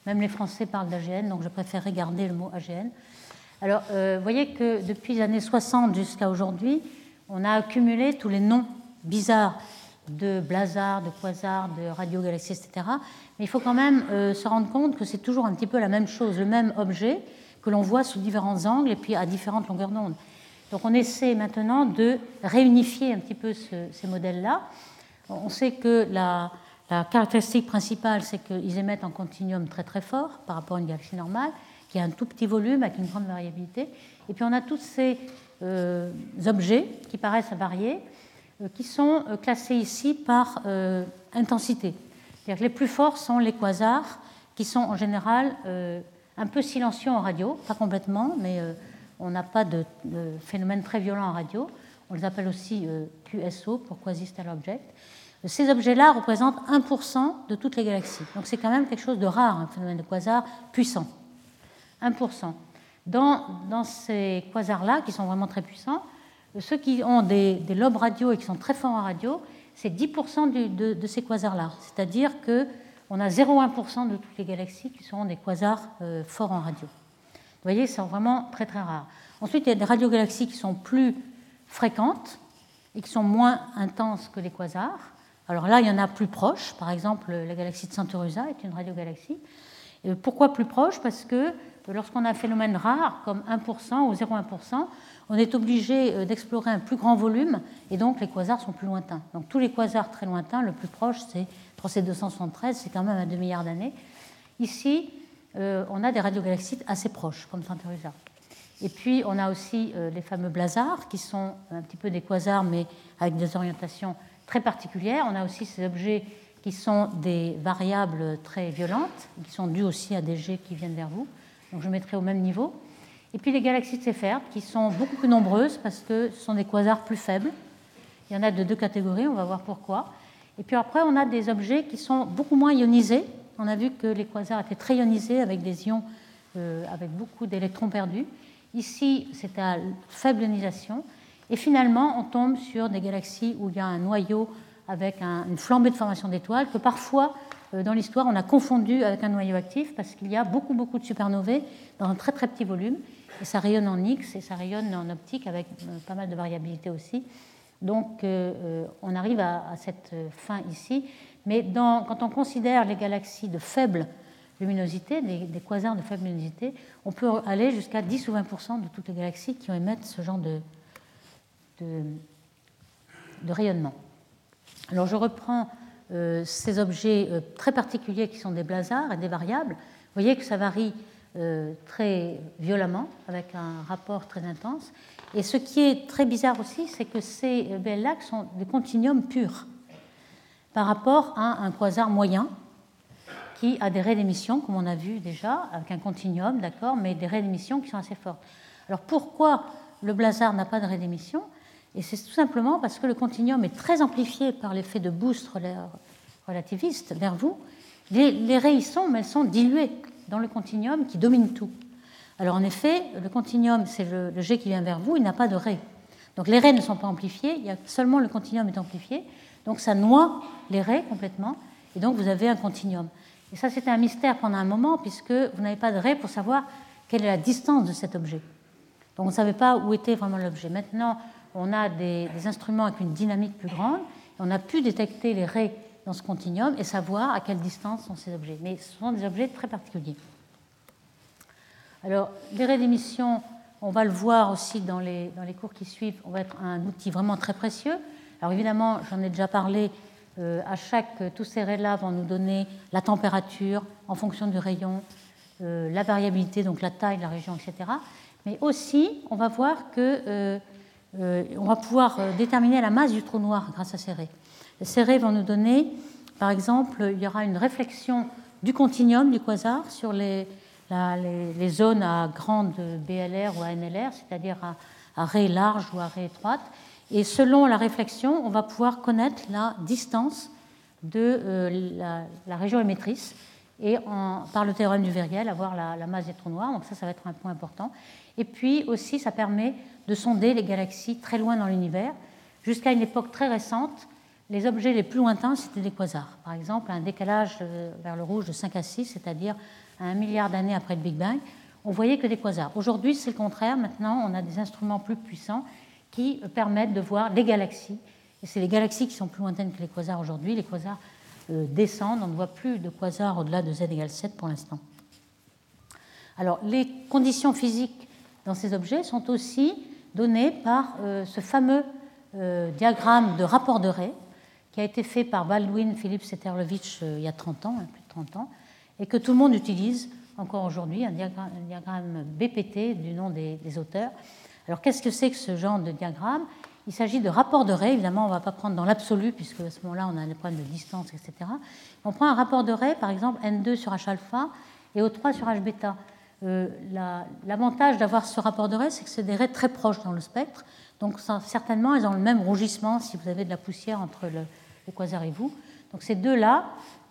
même les Français parlent d'AGN, donc je préférerais garder le mot AGN. Alors, euh, vous voyez que depuis les années 60 jusqu'à aujourd'hui, on a accumulé tous les noms bizarres de blazars, de quasars, de radiogalaxies, etc. Mais il faut quand même euh, se rendre compte que c'est toujours un petit peu la même chose, le même objet, que l'on voit sous différents angles et puis à différentes longueurs d'onde. Donc on essaie maintenant de réunifier un petit peu ces modèles-là. On sait que la, la caractéristique principale, c'est qu'ils émettent un continuum très très fort par rapport à une galaxie normale, qui a un tout petit volume avec une grande variabilité. Et puis on a tous ces euh, objets qui paraissent varier, euh, qui sont euh, classés ici par intensité. C'est-à-dire que les plus forts sont les quasars, qui sont en général un peu silencieux en radio, pas complètement, mais on n'a pas de, phénomène très violent en radio. On les appelle aussi QSO pour Quasi-Stellar Object. Ces objets-là représentent 1% de toutes les galaxies. Donc c'est quand même quelque chose de rare, un phénomène de quasar puissant. 1%. Dans, ces quasars-là, qui sont vraiment très puissants, ceux qui ont des, lobes radio et qui sont très forts en radio, c'est 10% de, ces quasars-là. C'est-à-dire qu'on a 0,1% de toutes les galaxies qui sont des quasars euh, forts en radio. Vous voyez, c'est vraiment très très rare. Ensuite, il y a des radiogalaxies qui sont plus fréquentes et qui sont moins intenses que les quasars. Alors là, il y en a plus proches. Par exemple, la galaxie de Centaurus est une radiogalaxie. Et pourquoi plus proche? Parce que lorsqu'on a un phénomène rare, comme 1% ou 0,1%, on est obligé euh, d'explorer un plus grand volume, et donc les quasars sont plus lointains. Donc tous les quasars très lointains, le plus proche, c'est 3C273, c'est quand même à 2 milliards d'années. Ici, euh, on a des radiogalaxies assez proches, comme Centaurus Et puis, on a aussi euh, les fameux blazars, qui sont un petit peu des quasars, mais avec des orientations très particulières. On a aussi ces objets qui sont des variables très violentes, qui sont dues aussi à des jets qui viennent vers vous. Donc je mettrai au même niveau. Et puis les galaxies de Seyfert, qui sont beaucoup plus nombreuses parce que ce sont des quasars plus faibles. Il y en a de deux catégories, on va voir pourquoi. Et puis après, on a des objets qui sont beaucoup moins ionisés. On a vu que les quasars étaient très ionisés avec des ions euh, avec beaucoup d'électrons perdus. Ici, c'est à faible ionisation. Et finalement, on tombe sur des galaxies où il y a un noyau avec une flambée de formation d'étoiles que parfois dans l'histoire, on a confondu avec un noyau actif parce qu'il y a beaucoup, beaucoup de supernovae dans un très, très petit volume. Et ça rayonne en X et ça rayonne en optique avec euh, pas mal de variabilité aussi. Donc, euh, on arrive à, cette fin ici. Mais quand on considère les galaxies de faible luminosité, des, quasars de faible luminosité, on peut aller jusqu'à 10 ou 20% de toutes les galaxies qui émettent ce genre de, de rayonnement. Alors, je reprends euh, ces objets euh, très particuliers qui sont des blazars et des variables, vous voyez que ça varie euh, très violemment, avec un rapport très intense. Et ce qui est très bizarre aussi, c'est que ces BL-là sont des continuums purs par rapport à un quasar moyen qui a des raies d'émission, comme on a vu déjà, avec un continuum, d'accord, mais des raies d'émission qui sont assez fortes. Alors pourquoi le blazar n'a pas de raies d'émission et c'est tout simplement parce que le continuum est très amplifié par l'effet de boost relativiste vers vous. Les, raies sont, mais elles sont diluées dans le continuum qui domine tout. Alors en effet, le continuum, c'est le, jet qui vient vers vous, il n'a pas de raies. Donc les raies ne sont pas amplifiées, il y a seulement le continuum est amplifié. Donc ça noie les raies complètement, et donc vous avez un continuum. Et ça, c'était un mystère pendant un moment, puisque vous n'avez pas de raies pour savoir quelle est la distance de cet objet. Donc on ne savait pas où était vraiment l'objet. Maintenant, on a des, instruments avec une dynamique plus grande, et on a pu détecter les raies dans ce continuum et savoir à quelle distance sont ces objets. Mais ce sont des objets très particuliers. Alors, les raies d'émission, on va le voir aussi dans les, dans les cours qui suivent, on va être un outil vraiment très précieux. Alors évidemment, j'en ai déjà parlé, euh, à chaque, tous ces raies-là vont nous donner la température en fonction du rayon, euh, la variabilité, donc la taille, la région, etc. Mais aussi, on va voir que euh, euh, on va pouvoir euh, déterminer la masse du trou noir grâce à ces raies. Ces raies vont nous donner, par exemple, il y aura une réflexion du continuum du quasar sur les, zones à grande BLR ou à NLR, c'est-à-dire à, raies larges ou à raies étroites. Et selon la réflexion, on va pouvoir connaître la distance de euh, la, région émettrice et par le théorème du Viriel avoir la, la, masse des trous noirs. Donc ça, ça va être un point important. Et puis aussi, ça permet de sonder les galaxies très loin dans l'univers. Jusqu'à une époque très récente, les objets les plus lointains, c'était des quasars. Par exemple, un décalage euh, vers le rouge de 5 à 6, c'est-à-dire un milliard d'années après le Big Bang, on voyait que des quasars. Aujourd'hui, c'est le contraire. Maintenant, on a des instruments plus puissants qui permettent de voir les galaxies. Et c'est les galaxies qui sont plus lointaines que les quasars aujourd'hui. Les quasars euh, descendent, on ne voit plus de quasars au-delà de z égale 7 pour l'instant. Alors, les conditions physiques dans ces objets sont aussi données par ce fameux diagramme de rapport de Ray qui a été fait par Baldwin Philippe Seterlovich il y a 30 ans, hein, plus de 30 ans, et que tout le monde utilise encore aujourd'hui, un diagramme, BPT du nom des, auteurs. Alors qu'est-ce que c'est que ce genre de diagramme? Il s'agit de rapport de Ray, évidemment on ne va pas prendre dans l'absolu, puisque à ce moment-là on a des problèmes de distance, etc. On prend un rapport de Ray, par exemple N2 sur H alpha et O3 sur H bêta. Euh, l'avantage d'avoir ce rapport de Ray, c'est que c'est des rays très proches dans le spectre, donc certainement elles ont le même rougissement si vous avez de la poussière entre le, quasar et vous. Donc ces deux-là,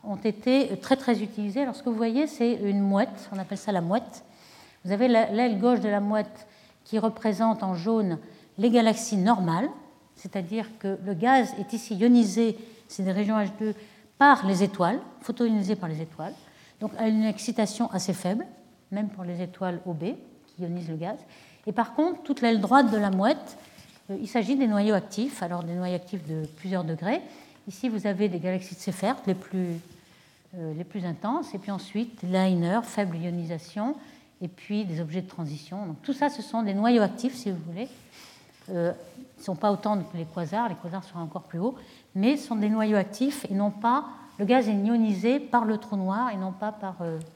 ont été très très utilisés. Alors ce que vous voyez, c'est une mouette, on appelle ça la mouette. Vous avez l'aile gauche de la mouette qui représente en jaune les galaxies normales, c'est-à-dire que le gaz est ici ionisé, c'est des régions H2, par les étoiles, photoionisé par les étoiles, donc à une excitation assez faible, même pour les étoiles OB qui ionisent le gaz. Et par contre, toute l'aile droite de la mouette, euh, il s'agit des noyaux actifs, alors des noyaux actifs de plusieurs degrés. Ici, vous avez des galaxies de Seyfert, les plus euh, les plus intenses, et puis ensuite liner, faible ionisation, et puis des objets de transition. Donc tout ça, ce sont des noyaux actifs, si vous voulez. Euh, ils ne sont pas autant que les quasars, les quasars sont encore plus hauts, mais ce sont des noyaux actifs et non pas, le gaz est ionisé par le trou noir et non pas par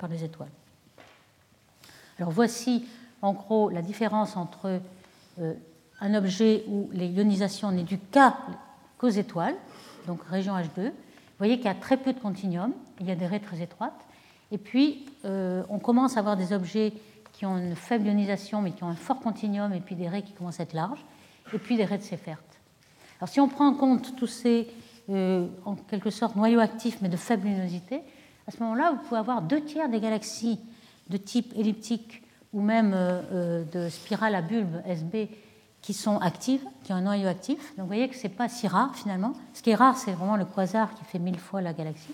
les étoiles. Alors voici en gros la différence entre un objet où l'ionisation n'est due qu'aux étoiles, donc région H2, vous voyez qu'il y a très peu de continuum, il y a des raies très étroites. Et puis, euh, on commence à avoir des objets qui ont une faible ionisation, mais qui ont un fort continuum, et puis des raies qui commencent à être larges, et puis des raies de Seyfert. Alors, si on prend en compte tous ces, euh, en quelque sorte, noyaux actifs, mais de faible luminosité, à ce moment-là, vous pouvez avoir deux tiers des galaxies de type elliptique ou même euh, de spirale à bulbe SB qui sont actives, qui ont un noyau actif. Donc vous voyez que ce n'est pas si rare finalement. Ce qui est rare, c'est vraiment le quasar qui fait mille fois la galaxie.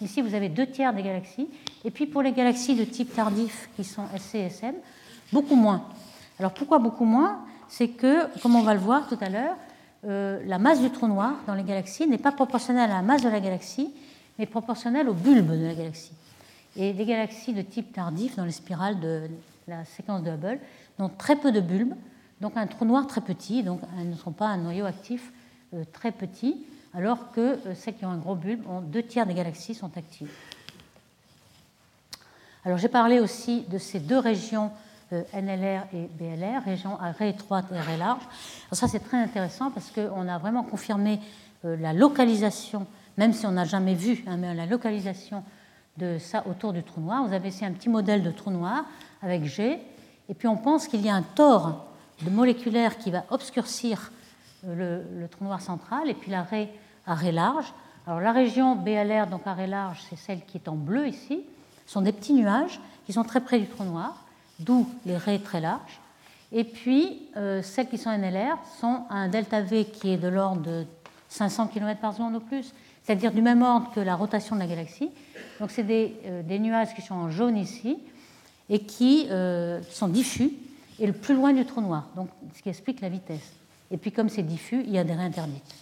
Ici, vous avez deux tiers des galaxies. Et puis pour les galaxies de type tardif qui sont SCSM, beaucoup moins. Alors pourquoi beaucoup moins? C'est que, comme on va le voir tout à l'heure, euh, la masse du trou noir dans les galaxies n'est pas proportionnelle à la masse de la galaxie, mais proportionnelle au bulbe de la galaxie. Et les galaxies de type tardif dans les spirales de la séquence de Hubble n'ont très peu de bulbes, donc un trou noir très petit, donc elles ne sont pas un noyau actif euh, très petit, alors que euh, celles qui ont un gros bulbe, deux tiers des galaxies sont actives. Alors j'ai parlé aussi de ces deux régions euh, NLR et BLR, régions à raie étroite et raie large. Alors ça c'est très intéressant parce qu'on a vraiment confirmé la localisation, même si on n'a jamais vu hein, mais la localisation de ça autour du trou noir. Vous avez ici un petit modèle de trou noir avec G, et puis on pense qu'il y a un tore de moléculaire qui va obscurcir euh, le, trou noir central et puis la raie à raie large. Alors la région BLR, donc raie large, c'est celle qui est en bleu ici, ce sont des petits nuages qui sont très près du trou noir, d'où les raies très larges. Et puis euh, celles qui sont NLR sont un delta V qui est de l'ordre de 500 km par seconde ou plus, c'est-à-dire du même ordre que la rotation de la galaxie. Donc c'est des, euh, nuages qui sont en jaune ici et qui sont diffus et le plus loin du trou noir, donc ce qui explique la vitesse. Et puis comme c'est diffus, il y a des raies interdites.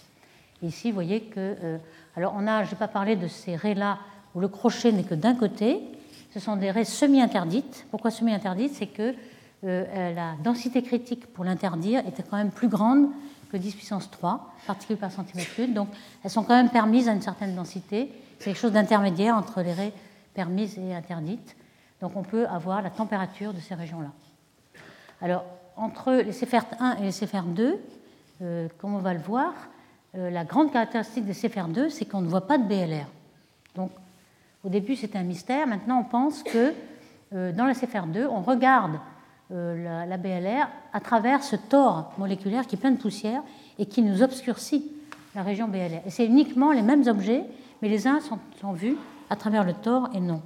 ici, vous voyez que... Euh, alors on a, je n'ai pas parlé de ces raies-là où le crochet n'est que d'un côté. Ce sont des raies semi-interdites. Pourquoi semi-interdites? C'est que euh, la densité critique pour l'interdire était quand même plus grande que 10 puissance 3 particules par centimètre cube. Donc elles sont quand même permises à une certaine densité. C'est quelque chose d'intermédiaire entre les raies permises et interdites. Donc on peut avoir la température de ces régions-là. Alors, entre les CFR 1 et les CFR 2, euh, comme on va le voir, euh, la grande caractéristique des CFR 2, c'est qu'on ne voit pas de BLR. Donc, au début, c'était un mystère. Maintenant, on pense que euh, dans la CFR 2, on regarde la, BLR à travers ce tore moléculaire qui est plein de poussière et qui nous obscurcit la région BLR. Et c'est uniquement les mêmes objets, mais les uns sont, vus à travers le tore et non.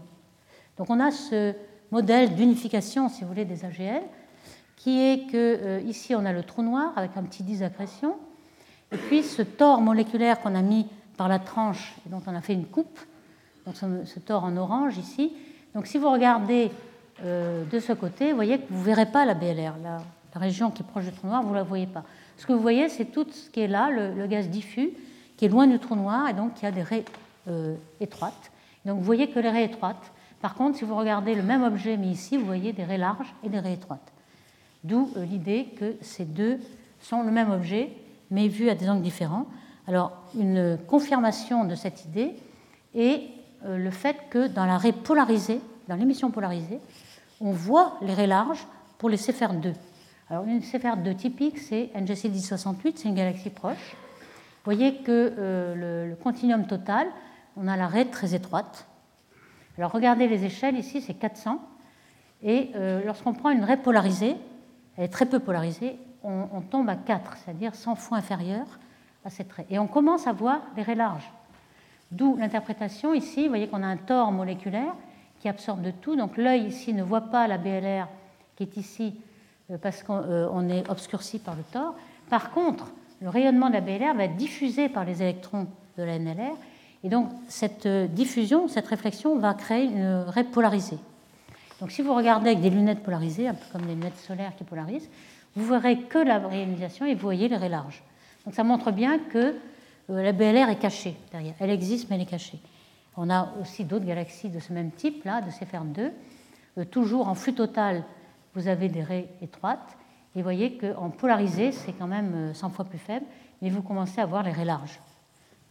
Donc, on a ce modèle d'unification, si vous voulez, des AGL qui est que euh, ici on a le trou noir avec un petit d'accrétion, et puis ce tore moléculaire qu'on a mis par la tranche et dont on a fait une coupe, donc ce, tore en orange ici. Donc si vous regardez euh, de ce côté, vous voyez que vous ne verrez pas la BLR, la, région qui est proche du trou noir, vous ne la voyez pas. Ce que vous voyez, c'est tout ce qui est là, le, gaz diffus, qui est loin du trou noir et donc qui a des raies euh, étroites. Donc vous voyez que les raies étroites Par contre, si vous regardez le même objet, mais ici, vous voyez des raies larges et des raies étroites. D'où euh, l'idée que ces deux sont le même objet, mais vus à des angles différents. Alors, une confirmation de cette idée est le fait que dans la raie polarisée, dans l'émission polarisée, on voit les raies larges pour les CFR2. Alors, une CFR2 typique, c'est NGC 1068, c'est une galaxie proche. Vous voyez que euh, le, continuum total, on a la raie très étroite. Alors, regardez les échelles, ici, c'est 400. Et euh, lorsqu'on prend une raie polarisée, elle est très peu polarisée, on, tombe à 4, c'est-à-dire 100 fois inférieure à cette raie. Et on commence à voir les raies larges. D'où l'interprétation ici, vous voyez qu'on a un tore moléculaire qui absorbe de tout. Donc l'œil ici ne voit pas la BLR qui est ici euh, parce qu'on euh, est obscurci par le tore. Par contre, le rayonnement de la BLR va être diffusé par les électrons de la NLR. Et donc cette euh, diffusion, cette réflexion va créer une raie polarisée. Donc si vous regardez avec des lunettes polarisées, un peu comme des lunettes solaires qui polarisent, vous verrez que la réalisation et vous voyez les raies larges. Donc ça montre bien que la BLR est cachée derrière. Elle existe, mais elle est cachée. On a aussi d'autres galaxies de ce même type, là, de CFR2. Euh, toujours en flux total, vous avez des raies étroites. Et vous voyez qu'en polarisé, c'est quand même 100 euh, fois plus faible, mais vous commencez à voir les raies larges.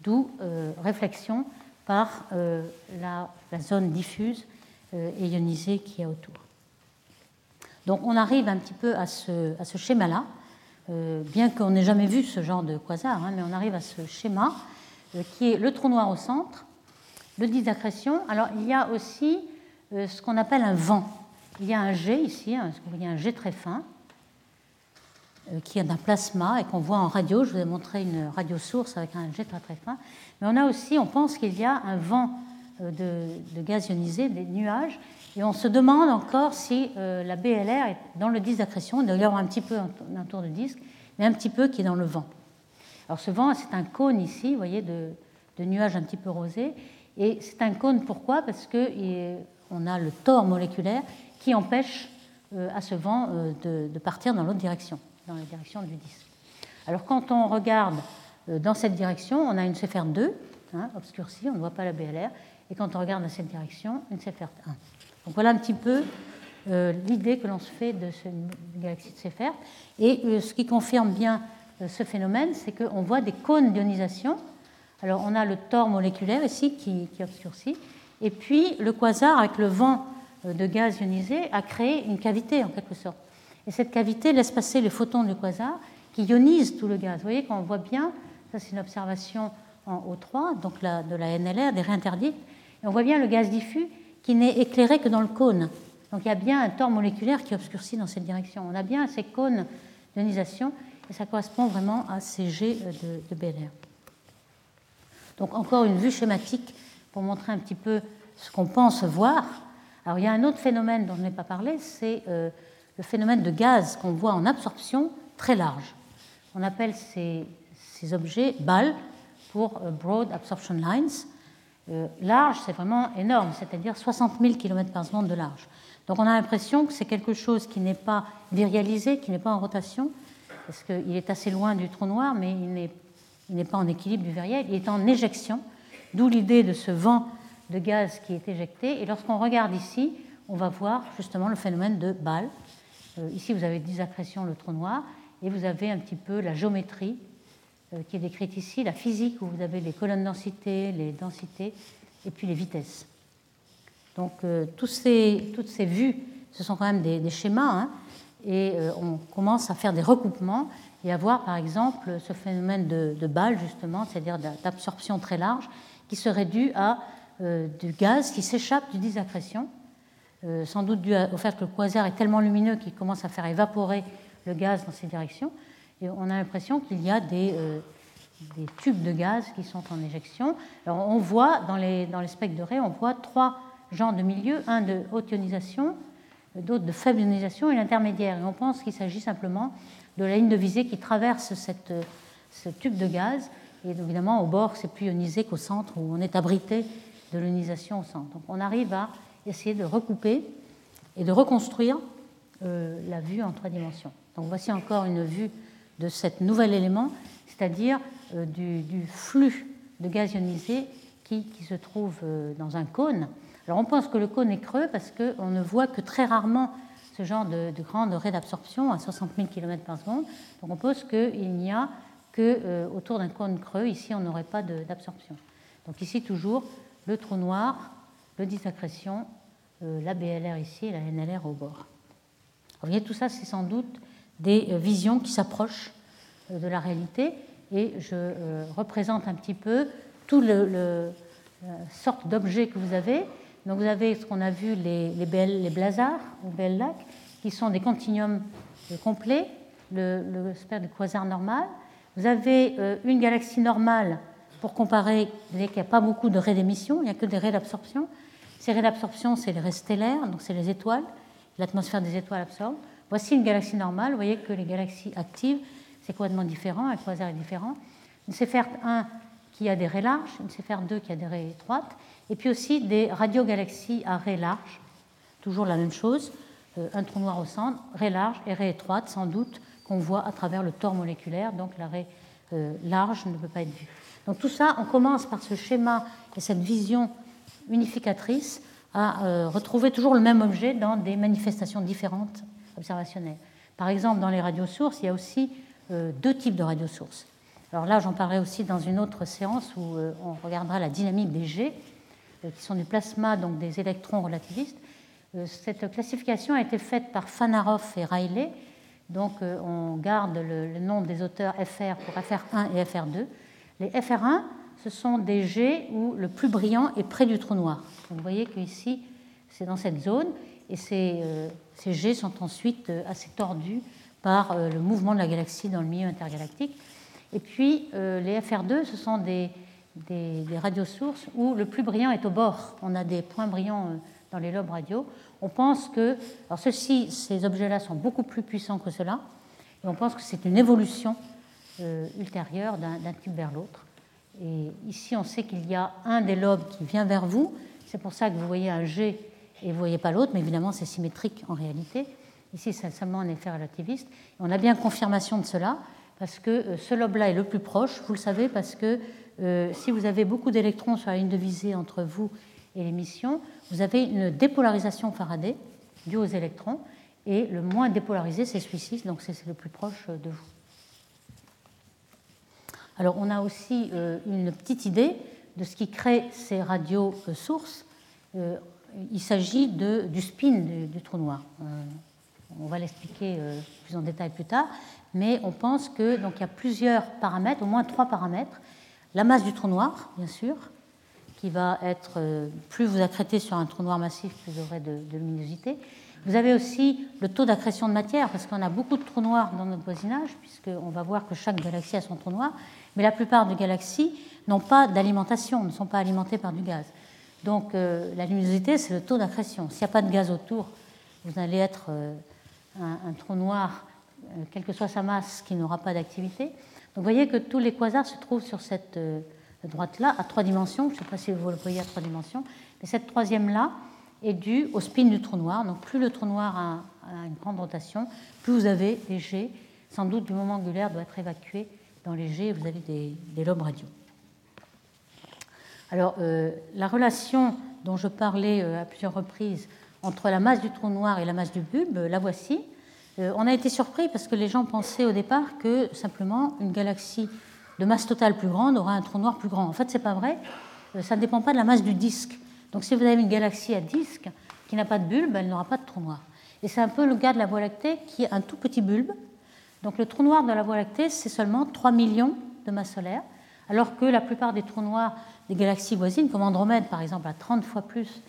D'où euh, réflexion par la, zone diffuse et ionisée qui est autour. Donc on arrive un petit peu à ce, schéma-là, bien qu'on n'ait jamais vu ce genre de quasar, hein, mais on arrive à ce schéma qui est le trou noir au centre, le disque d'accrétion. Alors, il y a aussi euh, ce qu'on appelle un vent. Il y a un jet ici, hein, il y a un jet très fin, euh, qui est un plasma et qu'on voit en radio. Je vous ai montré une radio source avec un jet très très fin. Mais on a aussi, on pense qu'il y a un vent euh, de, gaz ionisé, des nuages, et on se demande encore si la BLR est dans le disque d'accrétion. Avoir un petit peu un tour de disque, mais un petit peu qui est dans le vent. Alors ce vent, c'est un cône ici, vous voyez, de, de nuages un petit peu rosés. Et c'est un cône, pourquoi? Parce qu'on a le tort moléculaire qui empêche euh, à ce vent euh, de, partir dans l'autre direction, dans la direction du disque. Alors quand on regarde euh, dans cette direction, on a une CFR 2, hein, obscurcie, on ne voit pas la BLR, et quand on regarde dans cette direction, une CFR 1. Donc voilà un petit peu l'idée que l'on se fait de cette galaxie de CFR. Et ce qui confirme bien ce phénomène, c'est qu'on voit des cônes d'ionisation alors on a le tore moléculaire ici qui, obscurcit, et puis le quasar avec le vent euh, de gaz ionisé a créé une cavité en quelque sorte. Et cette cavité laisse passer les photons du quasar qui ionisent tout le gaz. Vous voyez qu'on voit bien, ça c'est une observation en O3, donc de la NLR, des réinterdits, et on voit bien le gaz diffus qui n'est éclairé que dans le cône. Donc il y a bien un tore moléculaire qui obscurcit dans cette direction. On a bien ces cônes d'ionisation et ça correspond vraiment à ces jets de, de. Donc encore une vue schématique pour montrer un petit peu ce qu'on pense voir. Alors il y a un autre phénomène dont je n'ai pas parlé, c'est euh, le phénomène de gaz qu'on voit en absorption très large. On appelle ces, objets BAL pour euh, Broad Absorption Lines. Euh, large, c'est vraiment énorme, c'est-à-dire 60 000 km par seconde de large. Donc on a l'impression que c'est quelque chose qui n'est pas virialisé, qui n'est pas en rotation, parce qu'il est assez loin du trou noir, mais il n'est il n'est pas en équilibre du verrier, il est en éjection, d'où l'idée de ce vent de gaz qui est éjecté. Et lorsqu'on regarde ici, on va voir justement le phénomène de Ball. Euh, ici, vous avez disaccrétion, le trou noir, et vous avez un petit peu la géométrie euh, qui est décrite ici, la physique, où vous avez les colonnes densité, les densités, et puis les vitesses. Donc, euh, ces, toutes ces vues, ce sont quand même des, schémas, hein, et on commence à faire des recoupements et avoir par exemple ce phénomène de, de balle justement, c'est-à-dire d'absorption très large, qui serait dû à euh, du gaz qui s'échappe du disque d'accrétion, euh, sans doute dû au fait que le quasar est tellement lumineux qu'il commence à faire évaporer le gaz dans ces directions. Et on a l'impression qu'il y a des, euh, des, tubes de gaz qui sont en éjection. Alors on voit dans les, dans les spectres de on voit trois genres de milieux, un de haute ionisation, d'autres de faible ionisation et l'intermédiaire. Et on pense qu'il s'agit simplement de la ligne de visée qui traverse cette, ce tube de gaz. Et évidemment, au bord, c'est plus ionisé qu'au centre, où on est abrité de l'ionisation au centre. Donc on arrive à essayer de recouper et de reconstruire euh, la vue en trois dimensions. Donc voici encore une vue de cet nouvel élément, c'est-à-dire euh, du, flux de gaz ionisé qui, se trouve dans un cône. Alors on pense que le cône est creux parce qu'on ne voit que très rarement ce genre de, de grande raie d'absorption à 60 000 km par seconde. Donc on pense qu'il n'y a que autour d'un cône creux. Ici, on n'aurait pas d'absorption. Donc ici, toujours, le trou noir, le disaccrétion, la BLR ici et la NLR au bord. Vous voyez, tout ça, c'est sans doute des visions qui s'approchent de la réalité et je euh, représente un petit peu tout le, le sorte d'objets que vous avez. Donc vous avez ce qu'on a vu les, les, blazars ou belles lacs, qui sont des continuums complets, le, le spectre de quasar normal. Vous avez euh, une galaxie normale pour comparer, vous voyez qu'il n'y a pas beaucoup de raies d'émission, il n'y a que des raies d'absorption. Ces raies d'absorption, c'est les raies stellaires, donc c'est les étoiles, l'atmosphère des étoiles absorbe. Voici une galaxie normale, vous voyez que les galaxies actives, c'est complètement différent, un quasar est différent. Une Céphère 1 qui a des raies larges, une Céphère 2 qui a des raies étroites, et puis aussi des radiogalaxies à raies larges, toujours la même chose, euh, un trou noir au centre, raies larges et raies étroites, sans doute, qu'on voit à travers le tore moléculaire, donc la raie euh, large ne peut pas être vue. Donc tout ça, on commence par ce schéma et cette vision unificatrice à euh, retrouver toujours le même objet dans des manifestations différentes observationnelles. Par exemple, dans les radiosources, il y a aussi deux types de radiosources. Alors là, j'en parlerai aussi dans une autre séance où on regardera la dynamique des euh, qui sont du plasma, donc des électrons relativistes. Cette classification a été faite par Fanaroff et Riley. Donc on garde le, le nom des auteurs FR pour FR1 et FR2. Les FR1, ce sont des G où le plus brillant est près du trou noir. Vous voyez qu'ici, c'est dans cette zone, et ces, ces G sont ensuite assez tordus par euh, le mouvement de la galaxie dans le milieu intergalactique. Et puis euh, les FR2, ce sont des, des, radiosources où le plus brillant est au bord. On a des points brillants euh, dans les lobes radio. On pense que, alors ceux-ci, ces objets-là sont beaucoup plus puissants que cela, et on pense que c'est une évolution ultérieure d'un type vers l'autre. Et ici, on sait qu'il y a un des lobes qui vient vers vous. C'est pour ça que vous voyez un G et vous ne voyez pas l'autre, mais évidemment, c'est symétrique en réalité. Ici, c'est seulement un effet relativiste. on a bien confirmation de cela, parce que euh, ce lobe-là est le plus proche, vous le savez, parce que euh, si vous avez beaucoup d'électrons sur la ligne de visée entre vous et l'émission, vous avez une dépolarisation Faraday due aux électrons, et le moins dépolarisé, c'est celui-ci, donc c'est le plus proche euh, de vous. Alors, on a aussi une petite idée de ce qui crée ces radios sources. il s'agit du spin du, trou noir. On va l'expliquer euh, plus en détail plus tard, mais on pense que donc il y a plusieurs paramètres, au moins trois paramètres. La masse du trou noir, bien sûr, qui va être euh, plus vous accrétez sur un trou noir massif, plus vous aurez de, luminosité. Vous avez aussi le taux d'accrétion de matière, parce qu'on a beaucoup de trous noirs dans notre voisinage, puisqu'on va voir que chaque galaxie a son trou noir, mais la plupart des galaxies n'ont pas d'alimentation, ne sont pas alimentées par du gaz. Donc euh, la luminosité, c'est le taux d'accrétion. S'il n'y a pas de gaz autour, vous allez être un, trou noir, euh, quelle que soit sa masse, qui n'aura pas d'activité. Vous voyez que tous les quasars se trouvent sur cette euh, droite-là, à trois dimensions. Je ne sais pas si vous le voyez à trois dimensions. Mais cette troisième-là est due au spin du trou noir. Donc plus le trou noir a, une grande rotation, plus vous avez des jets. Sans doute du moment angulaire doit être évacué dans les jets, vous avez des, lobes radio. Alors, euh, la relation dont je parlais à plusieurs reprises entre la masse du trou noir et la masse du bulbe, la voici. Euh, on a été surpris parce que les gens pensaient au départ que simplement une galaxie de masse totale plus grande aura un trou noir plus grand. En fait, ce n'est pas vrai. Euh, ça ne dépend pas de la masse du disque. Donc, si vous avez une galaxie à disque qui n'a pas de bulbe, elle n'aura pas de trou noir. Et c'est un peu le cas de la Voie lactée qui est un tout petit bulbe. Donc, le trou noir de la Voie lactée, c'est seulement 3 millions de masse solaire, alors que la plupart des trous noirs des galaxies voisines, comme Andromède par exemple, a 30 fois plus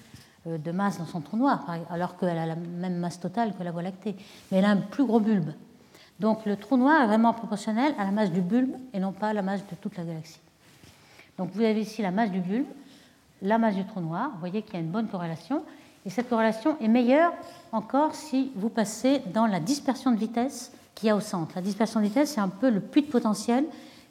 de masse dans son trou noir, alors qu'elle a la même masse totale que la Voie lactée. Mais elle a un plus gros bulbe. Donc le trou noir est vraiment proportionnel à la masse du bulbe et non pas à la masse de toute la galaxie. Donc vous avez ici la masse du bulbe, la masse du trou noir. Vous voyez qu'il y a une bonne corrélation. Et cette corrélation est meilleure encore si vous passez dans la dispersion de vitesse qu'il y a au centre. La dispersion de vitesse, c'est un peu le puits de potentiel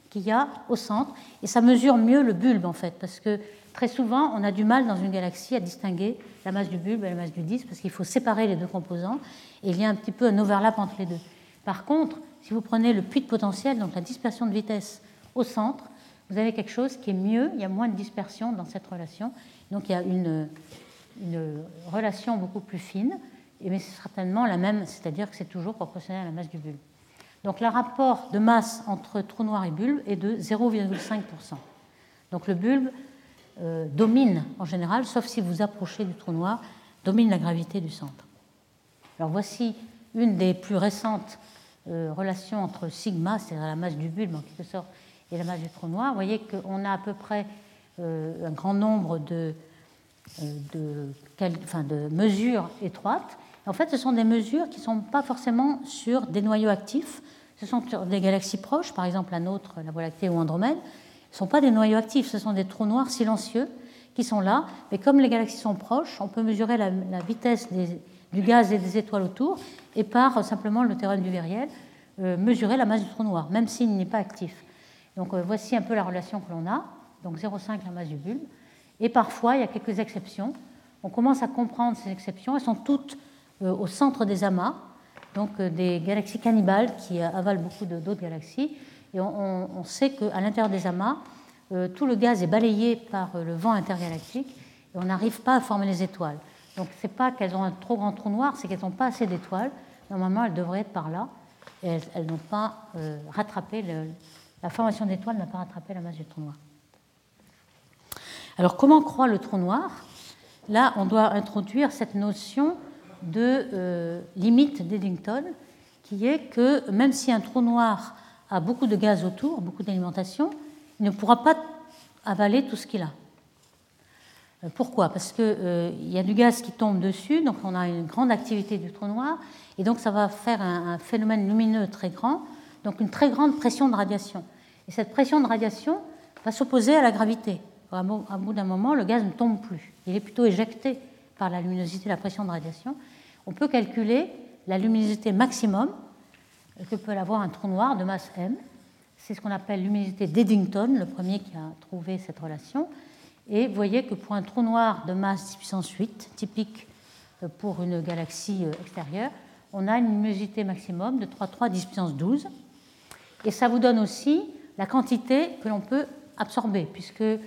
qu'il y a au centre. Et ça mesure mieux le bulbe, en fait, parce que Très souvent, on a du mal dans une galaxie à distinguer la masse du bulbe et la masse du disque parce qu'il faut séparer les deux composants et il y a un petit peu un overlap entre les deux. Par contre, si vous prenez le puits de potentiel, donc la dispersion de vitesse au centre, vous avez quelque chose qui est mieux, il y a moins de dispersion dans cette relation. Donc il y a une, relation beaucoup plus fine, mais c'est certainement la même, c'est-à-dire que c'est toujours proportionnel à la masse du bulbe. Donc le rapport de masse entre trou noir et bulbe est de 0,5%. Donc le bulbe euh, domine en général, sauf si vous approchez du trou noir, domine la gravité du centre. Alors voici une des plus récentes euh, relations entre sigma, c'est-à-dire la masse du bulbe en quelque sorte, et la masse du trou noir. Vous voyez qu'on a à peu près euh, un grand nombre de, de, de mesures étroites. En fait, ce sont des mesures qui ne sont pas forcément sur des noyaux actifs, ce sont des galaxies proches, par exemple la nôtre, la Voie lactée ou Andromède. Ce ne sont pas des noyaux actifs, ce sont des trous noirs silencieux qui sont là. Mais comme les galaxies sont proches, on peut mesurer la, vitesse du gaz et des étoiles autour et par euh, simplement le théorème du Vériel, euh, mesurer la masse du trou noir, même s'il n'est pas actif. Donc euh, voici un peu la relation que l'on a. Donc 0,5 la masse du bulbe. Et parfois, il y a quelques exceptions. On commence à comprendre ces exceptions. Elles sont toutes au centre des amas donc des galaxies cannibales qui avalent beaucoup d'autres galaxies. Et on, sait qu'à l'intérieur des amas, euh, tout le gaz est balayé par euh, le vent intergalactique et on n'arrive pas à former les étoiles. Donc ce n'est pas qu'elles ont un trop grand trou noir, c'est qu'elles n'ont pas assez d'étoiles. Normalement, elles devraient être par là et elles, n'ont pas rattrapé, la formation d'étoiles n'a pas rattrapé la masse du trou noir. Alors comment croît le trou noir? Là, on doit introduire cette notion de euh, limite d'Eddington, qui est que même si un trou noir a beaucoup de gaz autour, beaucoup d'alimentation, il ne pourra pas avaler tout ce qu'il a. Euh, pourquoi? Parce qu'il euh, y a du gaz qui tombe dessus, donc on a une grande activité du trou noir, et donc ça va faire un, phénomène lumineux très grand, donc une très grande pression de radiation. Et cette pression de radiation va s'opposer à la gravité. À bout d'un moment, le gaz ne tombe plus. Il est plutôt éjecté par la luminosité la pression de radiation, on peut calculer la luminosité maximum que peut avoir un trou noir de masse m. C'est ce qu'on appelle luminosité d'Eddington, le premier qui a trouvé cette relation. Et vous voyez que pour un trou noir de masse 10 puissance 8, typique euh, pour une galaxie euh, extérieure, on a une luminosité maximum de 3,3 10 puissance 12. Et ça vous donne aussi la quantité que l'on peut absorber, puisque euh,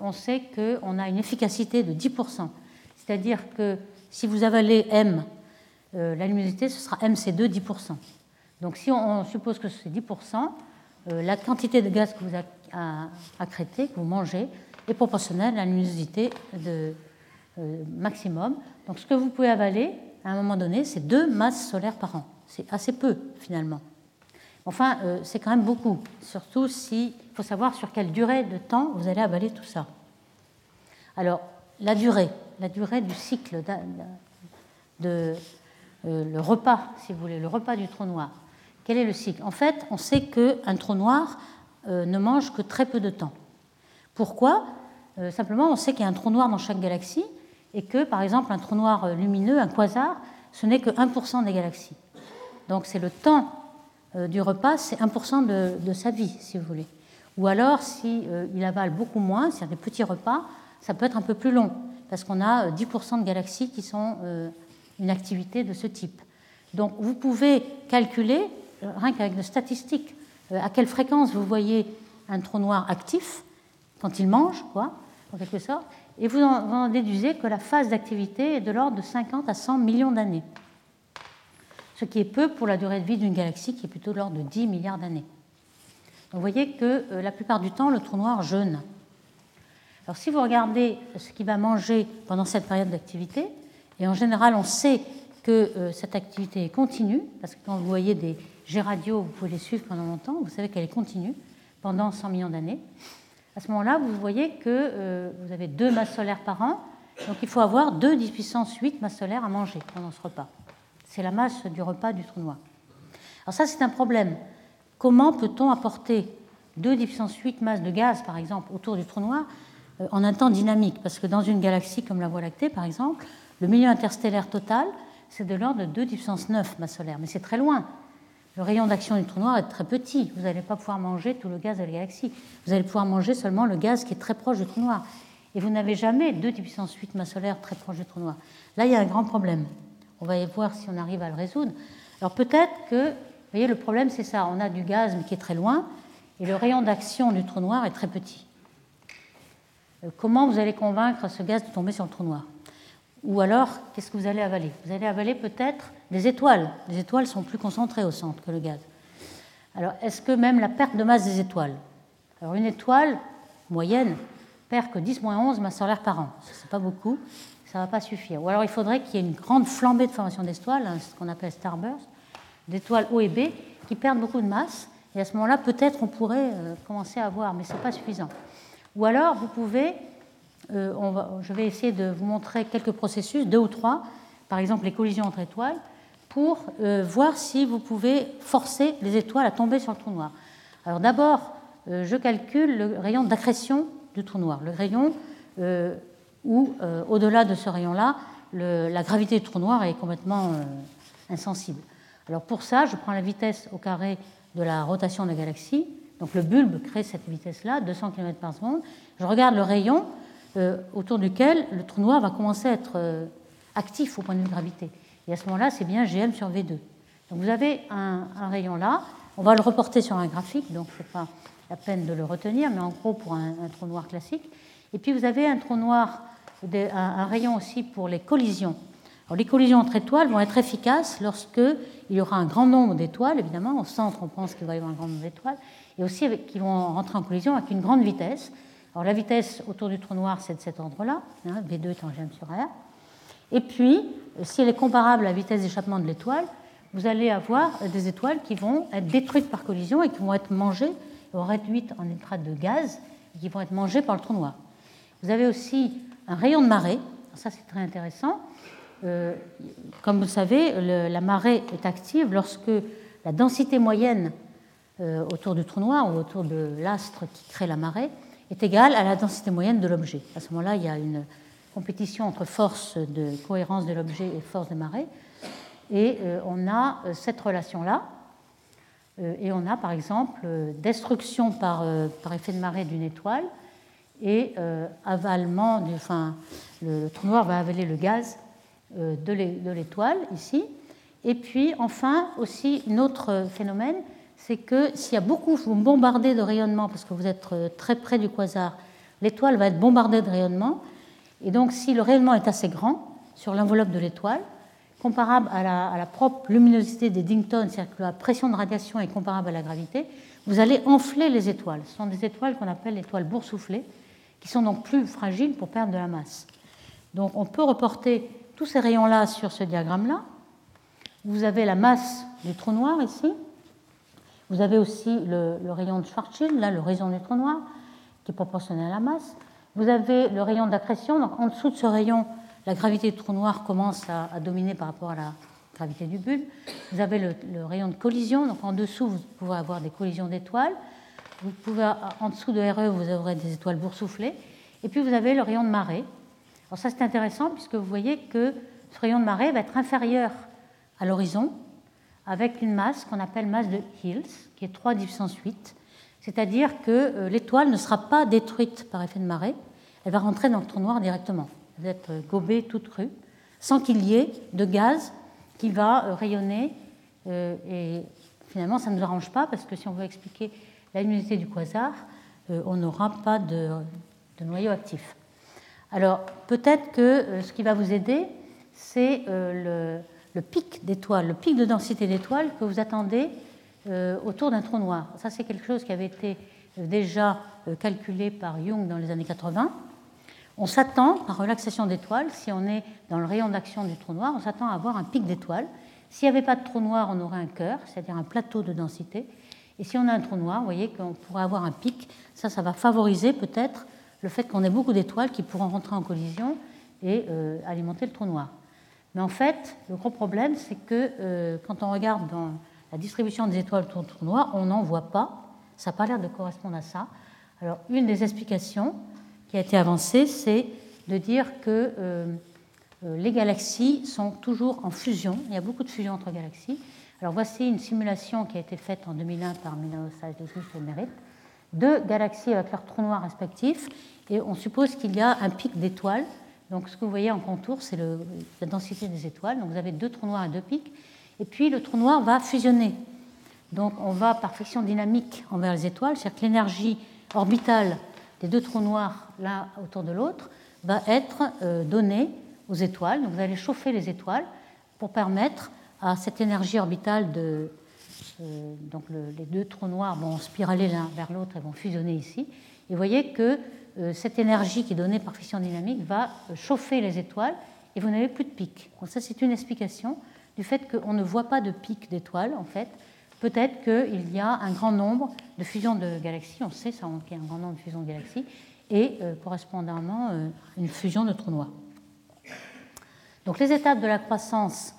on sait qu'on a une efficacité de 10%. C'est-à-dire que si vous avalez M, la luminosité, ce sera MC2 10%. Donc si on, suppose que c'est 10%, euh, la quantité de gaz que vous accrétez, que vous mangez, est proportionnelle à la luminosité de, euh, maximum. Donc ce que vous pouvez avaler, à un moment donné, c'est deux masses solaires par an. C'est assez peu, finalement. Enfin, c'est quand même beaucoup, surtout s'il faut savoir sur quelle durée de temps vous allez avaler tout ça. Alors, la durée, la durée du cycle de, euh, le repas, si vous voulez, le repas du trou noir. Quel est le cycle? En fait, on sait qu'un trou noir euh, ne mange que très peu de temps. Pourquoi? Euh, Simplement, on sait qu'il y a un trou noir dans chaque galaxie et que, par exemple, un trou noir lumineux, un quasar, ce n'est que 1% des galaxies. Donc c'est le temps du repas, c'est 1% de, sa vie, si vous voulez. Ou alors, s'il il avale beaucoup moins, c'est-à-dire des petits repas, ça peut être un peu plus long, parce qu'on a 10% de galaxies qui sont une activité de ce type. Donc vous pouvez calculer, euh, rien qu'avec des statistiques, euh, à quelle fréquence vous voyez un trou noir actif, quand il mange, quoi, en quelque sorte, et vous en, déduisez que la phase d'activité est de l'ordre de 50 à 100 millions d'années. Ce qui est peu pour la durée de vie d'une galaxie qui est plutôt de l'ordre de 10 milliards d'années. Vous voyez que euh, la plupart du temps, le trou noir jeûne. Alors si vous regardez ce qu'il va manger pendant cette période d'activité, et en général, on sait que euh, cette activité est continue, parce que quand vous voyez des G radio, vous pouvez les suivre pendant longtemps, vous savez qu'elle est continue pendant 100 millions d'années. À ce moment-là, vous voyez que euh, vous avez deux masses solaires par an, donc il faut avoir 2 10 puissance 8 masses solaires à manger pendant ce repas. C'est la masse du repas du trou noir. Alors ça, c'est un problème. Comment peut-on apporter 2 10 puissance 8 masses de gaz, par exemple, autour du trou noir euh, en un temps dynamique? Parce que dans une galaxie comme la Voie lactée, par exemple, le milieu interstellaire total, c'est de l'ordre de 2 puissance 9 masse solaire, mais c'est très loin. Le rayon d'action du trou noir est très petit. Vous n'allez pas pouvoir manger tout le gaz de la galaxie. Vous allez pouvoir manger seulement le gaz qui est très proche du trou noir. Et vous n'avez jamais 2 puissance 8 masse solaire très proche du trou noir. Là, il y a un grand problème. On va y voir si on arrive à le résoudre. Alors peut-être que, vous voyez, le problème, c'est ça. On a du gaz, mais qui est très loin. et le rayon d'action du trou noir est très petit. Euh, comment vous allez convaincre ce gaz de tomber sur le trou noir Ou alors, qu'est-ce que vous allez avaler? Vous allez avaler peut-être des étoiles. Les étoiles sont plus concentrées au centre que le gaz. Alors, est-ce que même la perte de masse des étoiles? Alors, une étoile moyenne perd que 10-11 masses solaires par an. Ce n'est pas beaucoup, ça ne va pas suffire. Ou alors, il faudrait qu'il y ait une grande flambée de formation d'étoiles, hein, ce qu'on appelle starburst, d'étoiles O et B, qui perdent beaucoup de masse. Et à ce moment-là, peut-être on pourrait euh, commencer à voir, mais ce n'est pas suffisant. Ou alors, vous pouvez, euh, je vais essayer de vous montrer quelques processus, deux ou trois, par exemple les collisions entre étoiles, pour euh, voir si vous pouvez forcer les étoiles à tomber sur le trou noir. Alors d'abord, euh, je calcule le rayon d'accrétion du trou noir, le rayon où, au-delà de ce rayon-là, la gravité du trou noir est complètement insensible. Alors pour ça, je prends la vitesse au carré de la rotation de la galaxie, donc le bulbe crée cette vitesse-là, 200 km par seconde. Je regarde le rayon autour duquel le trou noir va commencer à être euh, actif au point de vue de gravité. Et à ce moment-là, c'est bien GM sur V2. Donc vous avez un, rayon là, on va le reporter sur un graphique, donc ce n'est pas la peine de le retenir, mais en gros pour un, trou noir classique. Et puis vous avez un trou noir, un, rayon aussi pour les collisions. Alors, les collisions entre étoiles vont être efficaces lorsque il y aura un grand nombre d'étoiles, évidemment. Au centre, on pense qu'il va y avoir un grand nombre d'étoiles et aussi qui vont rentrer en collision avec une grande vitesse. Alors la vitesse autour du trou noir, c'est de cet ordre-là, hein, V2 étant gm sur R. Et puis, si elle est comparable à la vitesse d'échappement de l'étoile, vous allez avoir des étoiles qui vont être détruites par collision et qui vont être mangées, ou réduites en nitrate de gaz, et qui vont être mangées par le trou noir. Vous avez aussi un rayon de marée, ça c'est très intéressant. Euh, comme vous savez, la marée est active lorsque la densité moyenne euh, autour du trou noir ou autour de l'astre qui crée la marée est égale à la densité moyenne de l'objet. À ce moment-là, il y a une compétition entre force de cohérence de l'objet et force de marée. Et euh, on a euh, cette relation-là. et on a par exemple destruction par, par effet de marée d'une étoile et avalement, enfin, le, trou noir va avaler le gaz de l'étoile ici. Et puis enfin aussi un autre phénomène, c'est que s'il y a beaucoup, vous bombardez de rayonnement parce que vous êtes euh, très près du quasar, l'étoile va être bombardée de rayonnement. Et donc, si le rayonnement est assez grand sur l'enveloppe de l'étoile, comparable à la, propre luminosité des Dington, c'est-à-dire que la pression de radiation est comparable à la gravité, vous allez enfler les étoiles. Ce sont des étoiles qu'on appelle étoiles boursouflées, qui sont donc plus fragiles pour perdre de la masse. Donc, on peut reporter tous ces rayons-là sur ce diagramme-là. Vous avez la masse du trou noir ici, vous avez aussi le, rayon de Schwarzschild, là, le rayon du trou noir, qui est proportionnel à la masse. Vous avez le rayon d'accrétion, donc en dessous de ce rayon, la gravité du trou noir commence à, dominer par rapport à la gravité du bulbe. Vous avez le, rayon de collision, donc en dessous, vous pouvez avoir des collisions d'étoiles. Vous pouvez, en dessous de RE, vous aurez des étoiles boursouflées. Et puis vous avez le rayon de marée. Alors ça, c'est intéressant puisque vous voyez que ce rayon de marée va être inférieur à l'horizon avec une masse qu'on appelle masse de Hills, qui est 3 puissance 8, c'est-à-dire que euh, l'étoile ne sera pas détruite par effet de marée, elle va rentrer dans le trou noir directement. Vous êtes euh, gobée toute crue, sans qu'il y ait de gaz qui va euh, rayonner. Et finalement, ça ne nous arrange pas, parce que si on veut expliquer la luminosité du quasar, on n'aura pas de, noyau actif. Alors, peut-être que ce qui va vous aider, c'est le, le pic d'étoiles, le pic de densité d'étoiles que vous attendez euh, autour d'un trou noir. Ça, c'est quelque chose qui avait été euh, déjà euh, calculé par Young dans les années 80. On s'attend, par relaxation d'étoiles, si on est dans le rayon d'action du trou noir, on s'attend à avoir un pic d'étoiles. S'il n'y avait pas de trou noir, on aurait un cœur, c'est-à-dire un plateau de densité. Et si on a un trou noir, vous voyez qu'on pourrait avoir un pic. Ça, ça va favoriser peut-être le fait qu'on ait beaucoup d'étoiles qui pourront rentrer en collision et alimenter le trou noir. Mais en fait, le gros problème, c'est que euh, quand on regarde dans la distribution des étoiles autour du noir, on n'en voit pas. Ça n'a pas l'air de correspondre à ça. Alors, une des explications qui a été avancée, c'est de dire que euh, euh, les galaxies sont toujours en fusion. Il y a beaucoup de fusion entre galaxies. Alors, voici une simulation qui a été faite en 2001 par Milano et Merit de galaxies avec leurs trous noirs respectifs. Et on suppose qu'il y a un pic d'étoiles donc ce que vous voyez en contour, c'est la densité des étoiles. Donc vous avez deux trous noirs et deux pics. Et puis le trou noir va fusionner Donc on va par friction dynamique envers les étoiles, c'est-à-dire que l'énergie orbitale des deux trous noirs l'un autour de l'autre va être euh, donnée aux étoiles. Donc vous allez chauffer les étoiles pour permettre à cette énergie orbitale de... Euh, donc les deux trous noirs vont spiraler l'un vers l'autre et vont fusionner ici. Et vous voyez que cette énergie qui est donnée par fission dynamique va chauffer les étoiles et vous n'avez plus de pic. Donc ça c'est une explication du fait qu'on ne voit pas de pic d'étoiles en fait. Peut-être qu'il y a un grand nombre de fusions de galaxies, on sait ça qu'il y a un grand nombre de fusions de galaxies, et euh, correspondamment une fusion de trous noirs. Donc les étapes de la croissance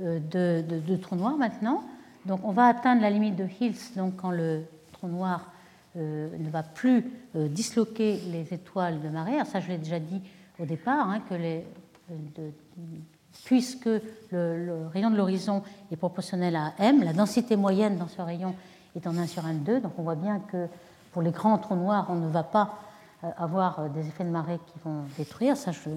euh, de, trous noirs maintenant. Donc on va atteindre la limite de Hills donc quand le trou noir euh, ne va plus euh, disloquer les étoiles de marée. ça je l'ai déjà dit au départ, hein, les, puisque le, rayon de l'horizon est proportionnel à m, la densité moyenne dans ce rayon est en 1 sur 1 2. Donc on voit bien que pour les grands trous noirs, on ne va pas avoir des effets de marée qui vont détruire. Ça, je,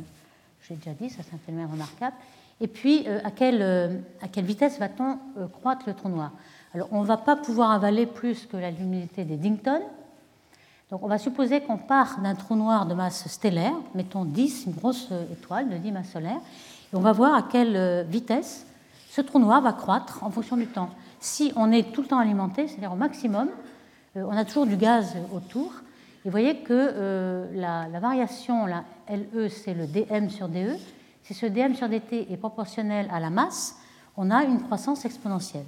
j'ai déjà dit, ça c'est un phénomène remarquable. Et puis, euh, à, quelle, euh, à, quelle, vitesse va-t-on euh, croître le trou noir? Alors, on ne va pas pouvoir avaler plus que la luminosité des Dington. Donc, on va supposer qu'on part d'un trou noir de masse stellaire, mettons 10, une grosse étoile de 10 masses solaires, et on va voir à quelle vitesse ce trou noir va croître en fonction du temps. Si on est tout le temps alimenté, c'est-à-dire au maximum, on a toujours du gaz autour, et vous voyez que la, la, variation, la LE, c'est le dm sur dE, si ce dm sur dt est proportionnel à la masse, on a une croissance exponentielle.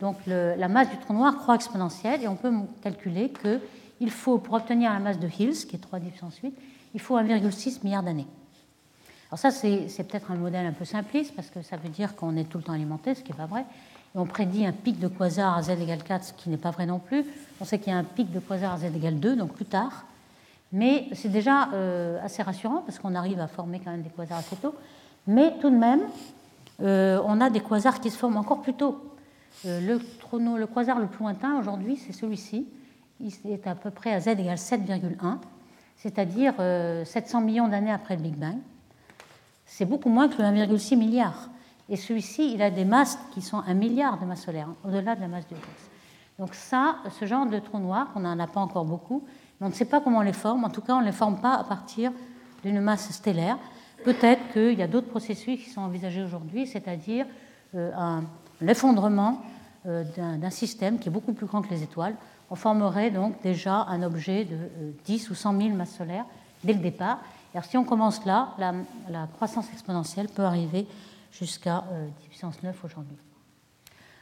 Donc la masse du trou noir croît exponentielle et on peut calculer qu'il faut, pour obtenir la masse de Hills, qui est 3 puissance 8, il faut 1,6 milliard d'années. Alors ça, c'est peut-être un modèle un peu simpliste parce que ça veut dire qu'on est tout le temps alimenté, ce qui n'est pas vrai. On prédit un pic de quasar à z égale 4, ce qui n'est pas vrai non plus. On sait qu'il y a un pic de quasar à z égale 2, donc plus tard. Mais c'est déjà euh, assez rassurant parce qu'on arrive à former quand même des quasars assez tôt. Mais tout de même, euh, on a des quasars qui se forment encore plus tôt. Euh, le, le, quasar le plus lointain aujourd'hui, c'est celui-ci. Il est à peu près à z égale 7,1, c'est-à-dire 700 millions d'années après le Big Bang. C'est beaucoup moins que le 1,6 milliard. Et celui-ci, il a des masses qui sont un milliard de masses solaires, au-delà de la masse du Higgs. Donc ça, ce genre de trou noir, on n'en a pas encore beaucoup, on ne sait pas comment on les forme. En tout cas, on ne les forme pas à partir d'une masse stellaire. Peut-être qu'il y a d'autres processus qui sont envisagés aujourd'hui, c'est-à-dire euh, l'effondrement euh, d'un système qui est beaucoup plus grand que les étoiles. On formerait donc déjà un objet de 10 euh, ou 100 000 masses solaires dès le départ. Alors, si on commence là, la, croissance exponentielle peut arriver jusqu'à 10 puissance 9 aujourd'hui.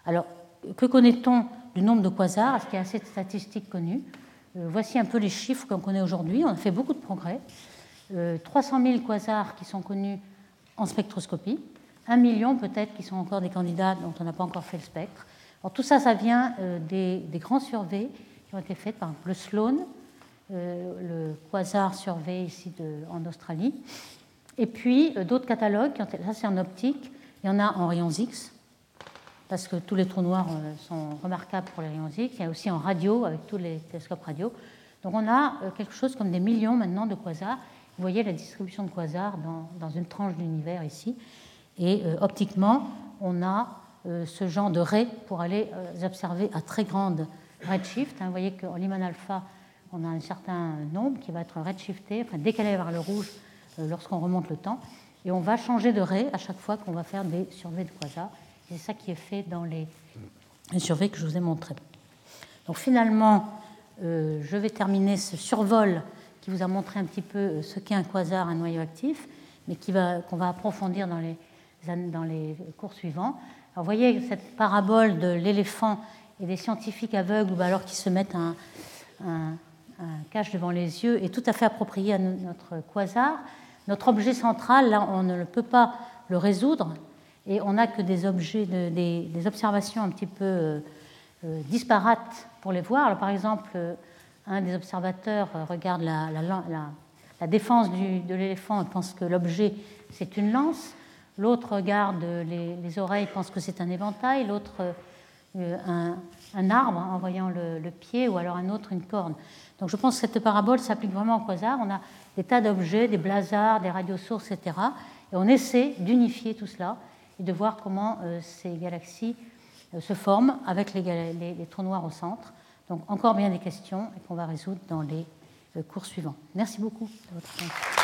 Alors, que connaît-on du nombre de quasars? Est-ce qu'il y a assez de statistiques connues? Euh, voici un peu les chiffres qu'on connaît aujourd'hui. On a fait beaucoup de progrès. 300 euh, 000 quasars qui sont connus en spectroscopie, 1 million peut-être qui sont encore des candidats dont on n'a pas encore fait le spectre. Alors, tout ça, ça vient euh, des, grands surveys qui ont été faits par le Sloan, le quasar survey ici en Australie, et puis d'autres catalogues. ça, c'est en optique. Il y en a en rayons X, parce que tous les trous noirs euh, sont remarquables pour les rayons X. Il y a aussi en radio, avec tous les télescopes radio. Donc on a euh, quelque chose comme des millions maintenant de quasars. Vous voyez la distribution de quasars dans, une tranche d'univers ici. Et euh, optiquement, on a ce genre de raies pour aller les observer à très grande redshift. Hein. Vous voyez qu'en Lyman alpha, on a un certain nombre qui va être redshifté, enfin décalé vers le rouge lorsqu'on remonte le temps. Et on va changer de raie à chaque fois qu'on va faire des surveys de quasars. C'est ça qui est fait dans les, surveys que je vous ai montrés. Donc finalement, euh, je vais terminer ce survol qui vous a montré un petit peu euh, ce qu'est un quasar, un noyau actif, mais qu'on va approfondir dans les, dans les cours suivants. Vous voyez cette parabole de l'éléphant et des scientifiques aveugles, alors qui se mettent un, cache devant les yeux, est tout à fait approprié à notre quasar. Notre objet central, là, on ne peut pas le résoudre, et on n'a que des objets, des, observations un petit peu euh, euh, disparates pour les voir. Par exemple, euh, un des observateurs regarde la, la, défense de l'éléphant et pense que l'objet c'est une lance. L'autre garde euh, les, les, oreilles, pense que c'est un éventail, l'autre euh, euh, un, arbre en voyant le, pied, ou alors un autre une corne. Donc je pense que cette parabole s'applique vraiment au hasard. On a des tas d'objets, des blazards, des radiosources, etc. Et on essaie d'unifier tout cela et de voir comment ces galaxies se forment avec les, les, trous noirs au centre. Donc encore bien des questions et qu'on va résoudre dans les cours suivants. Merci beaucoup de votre attention.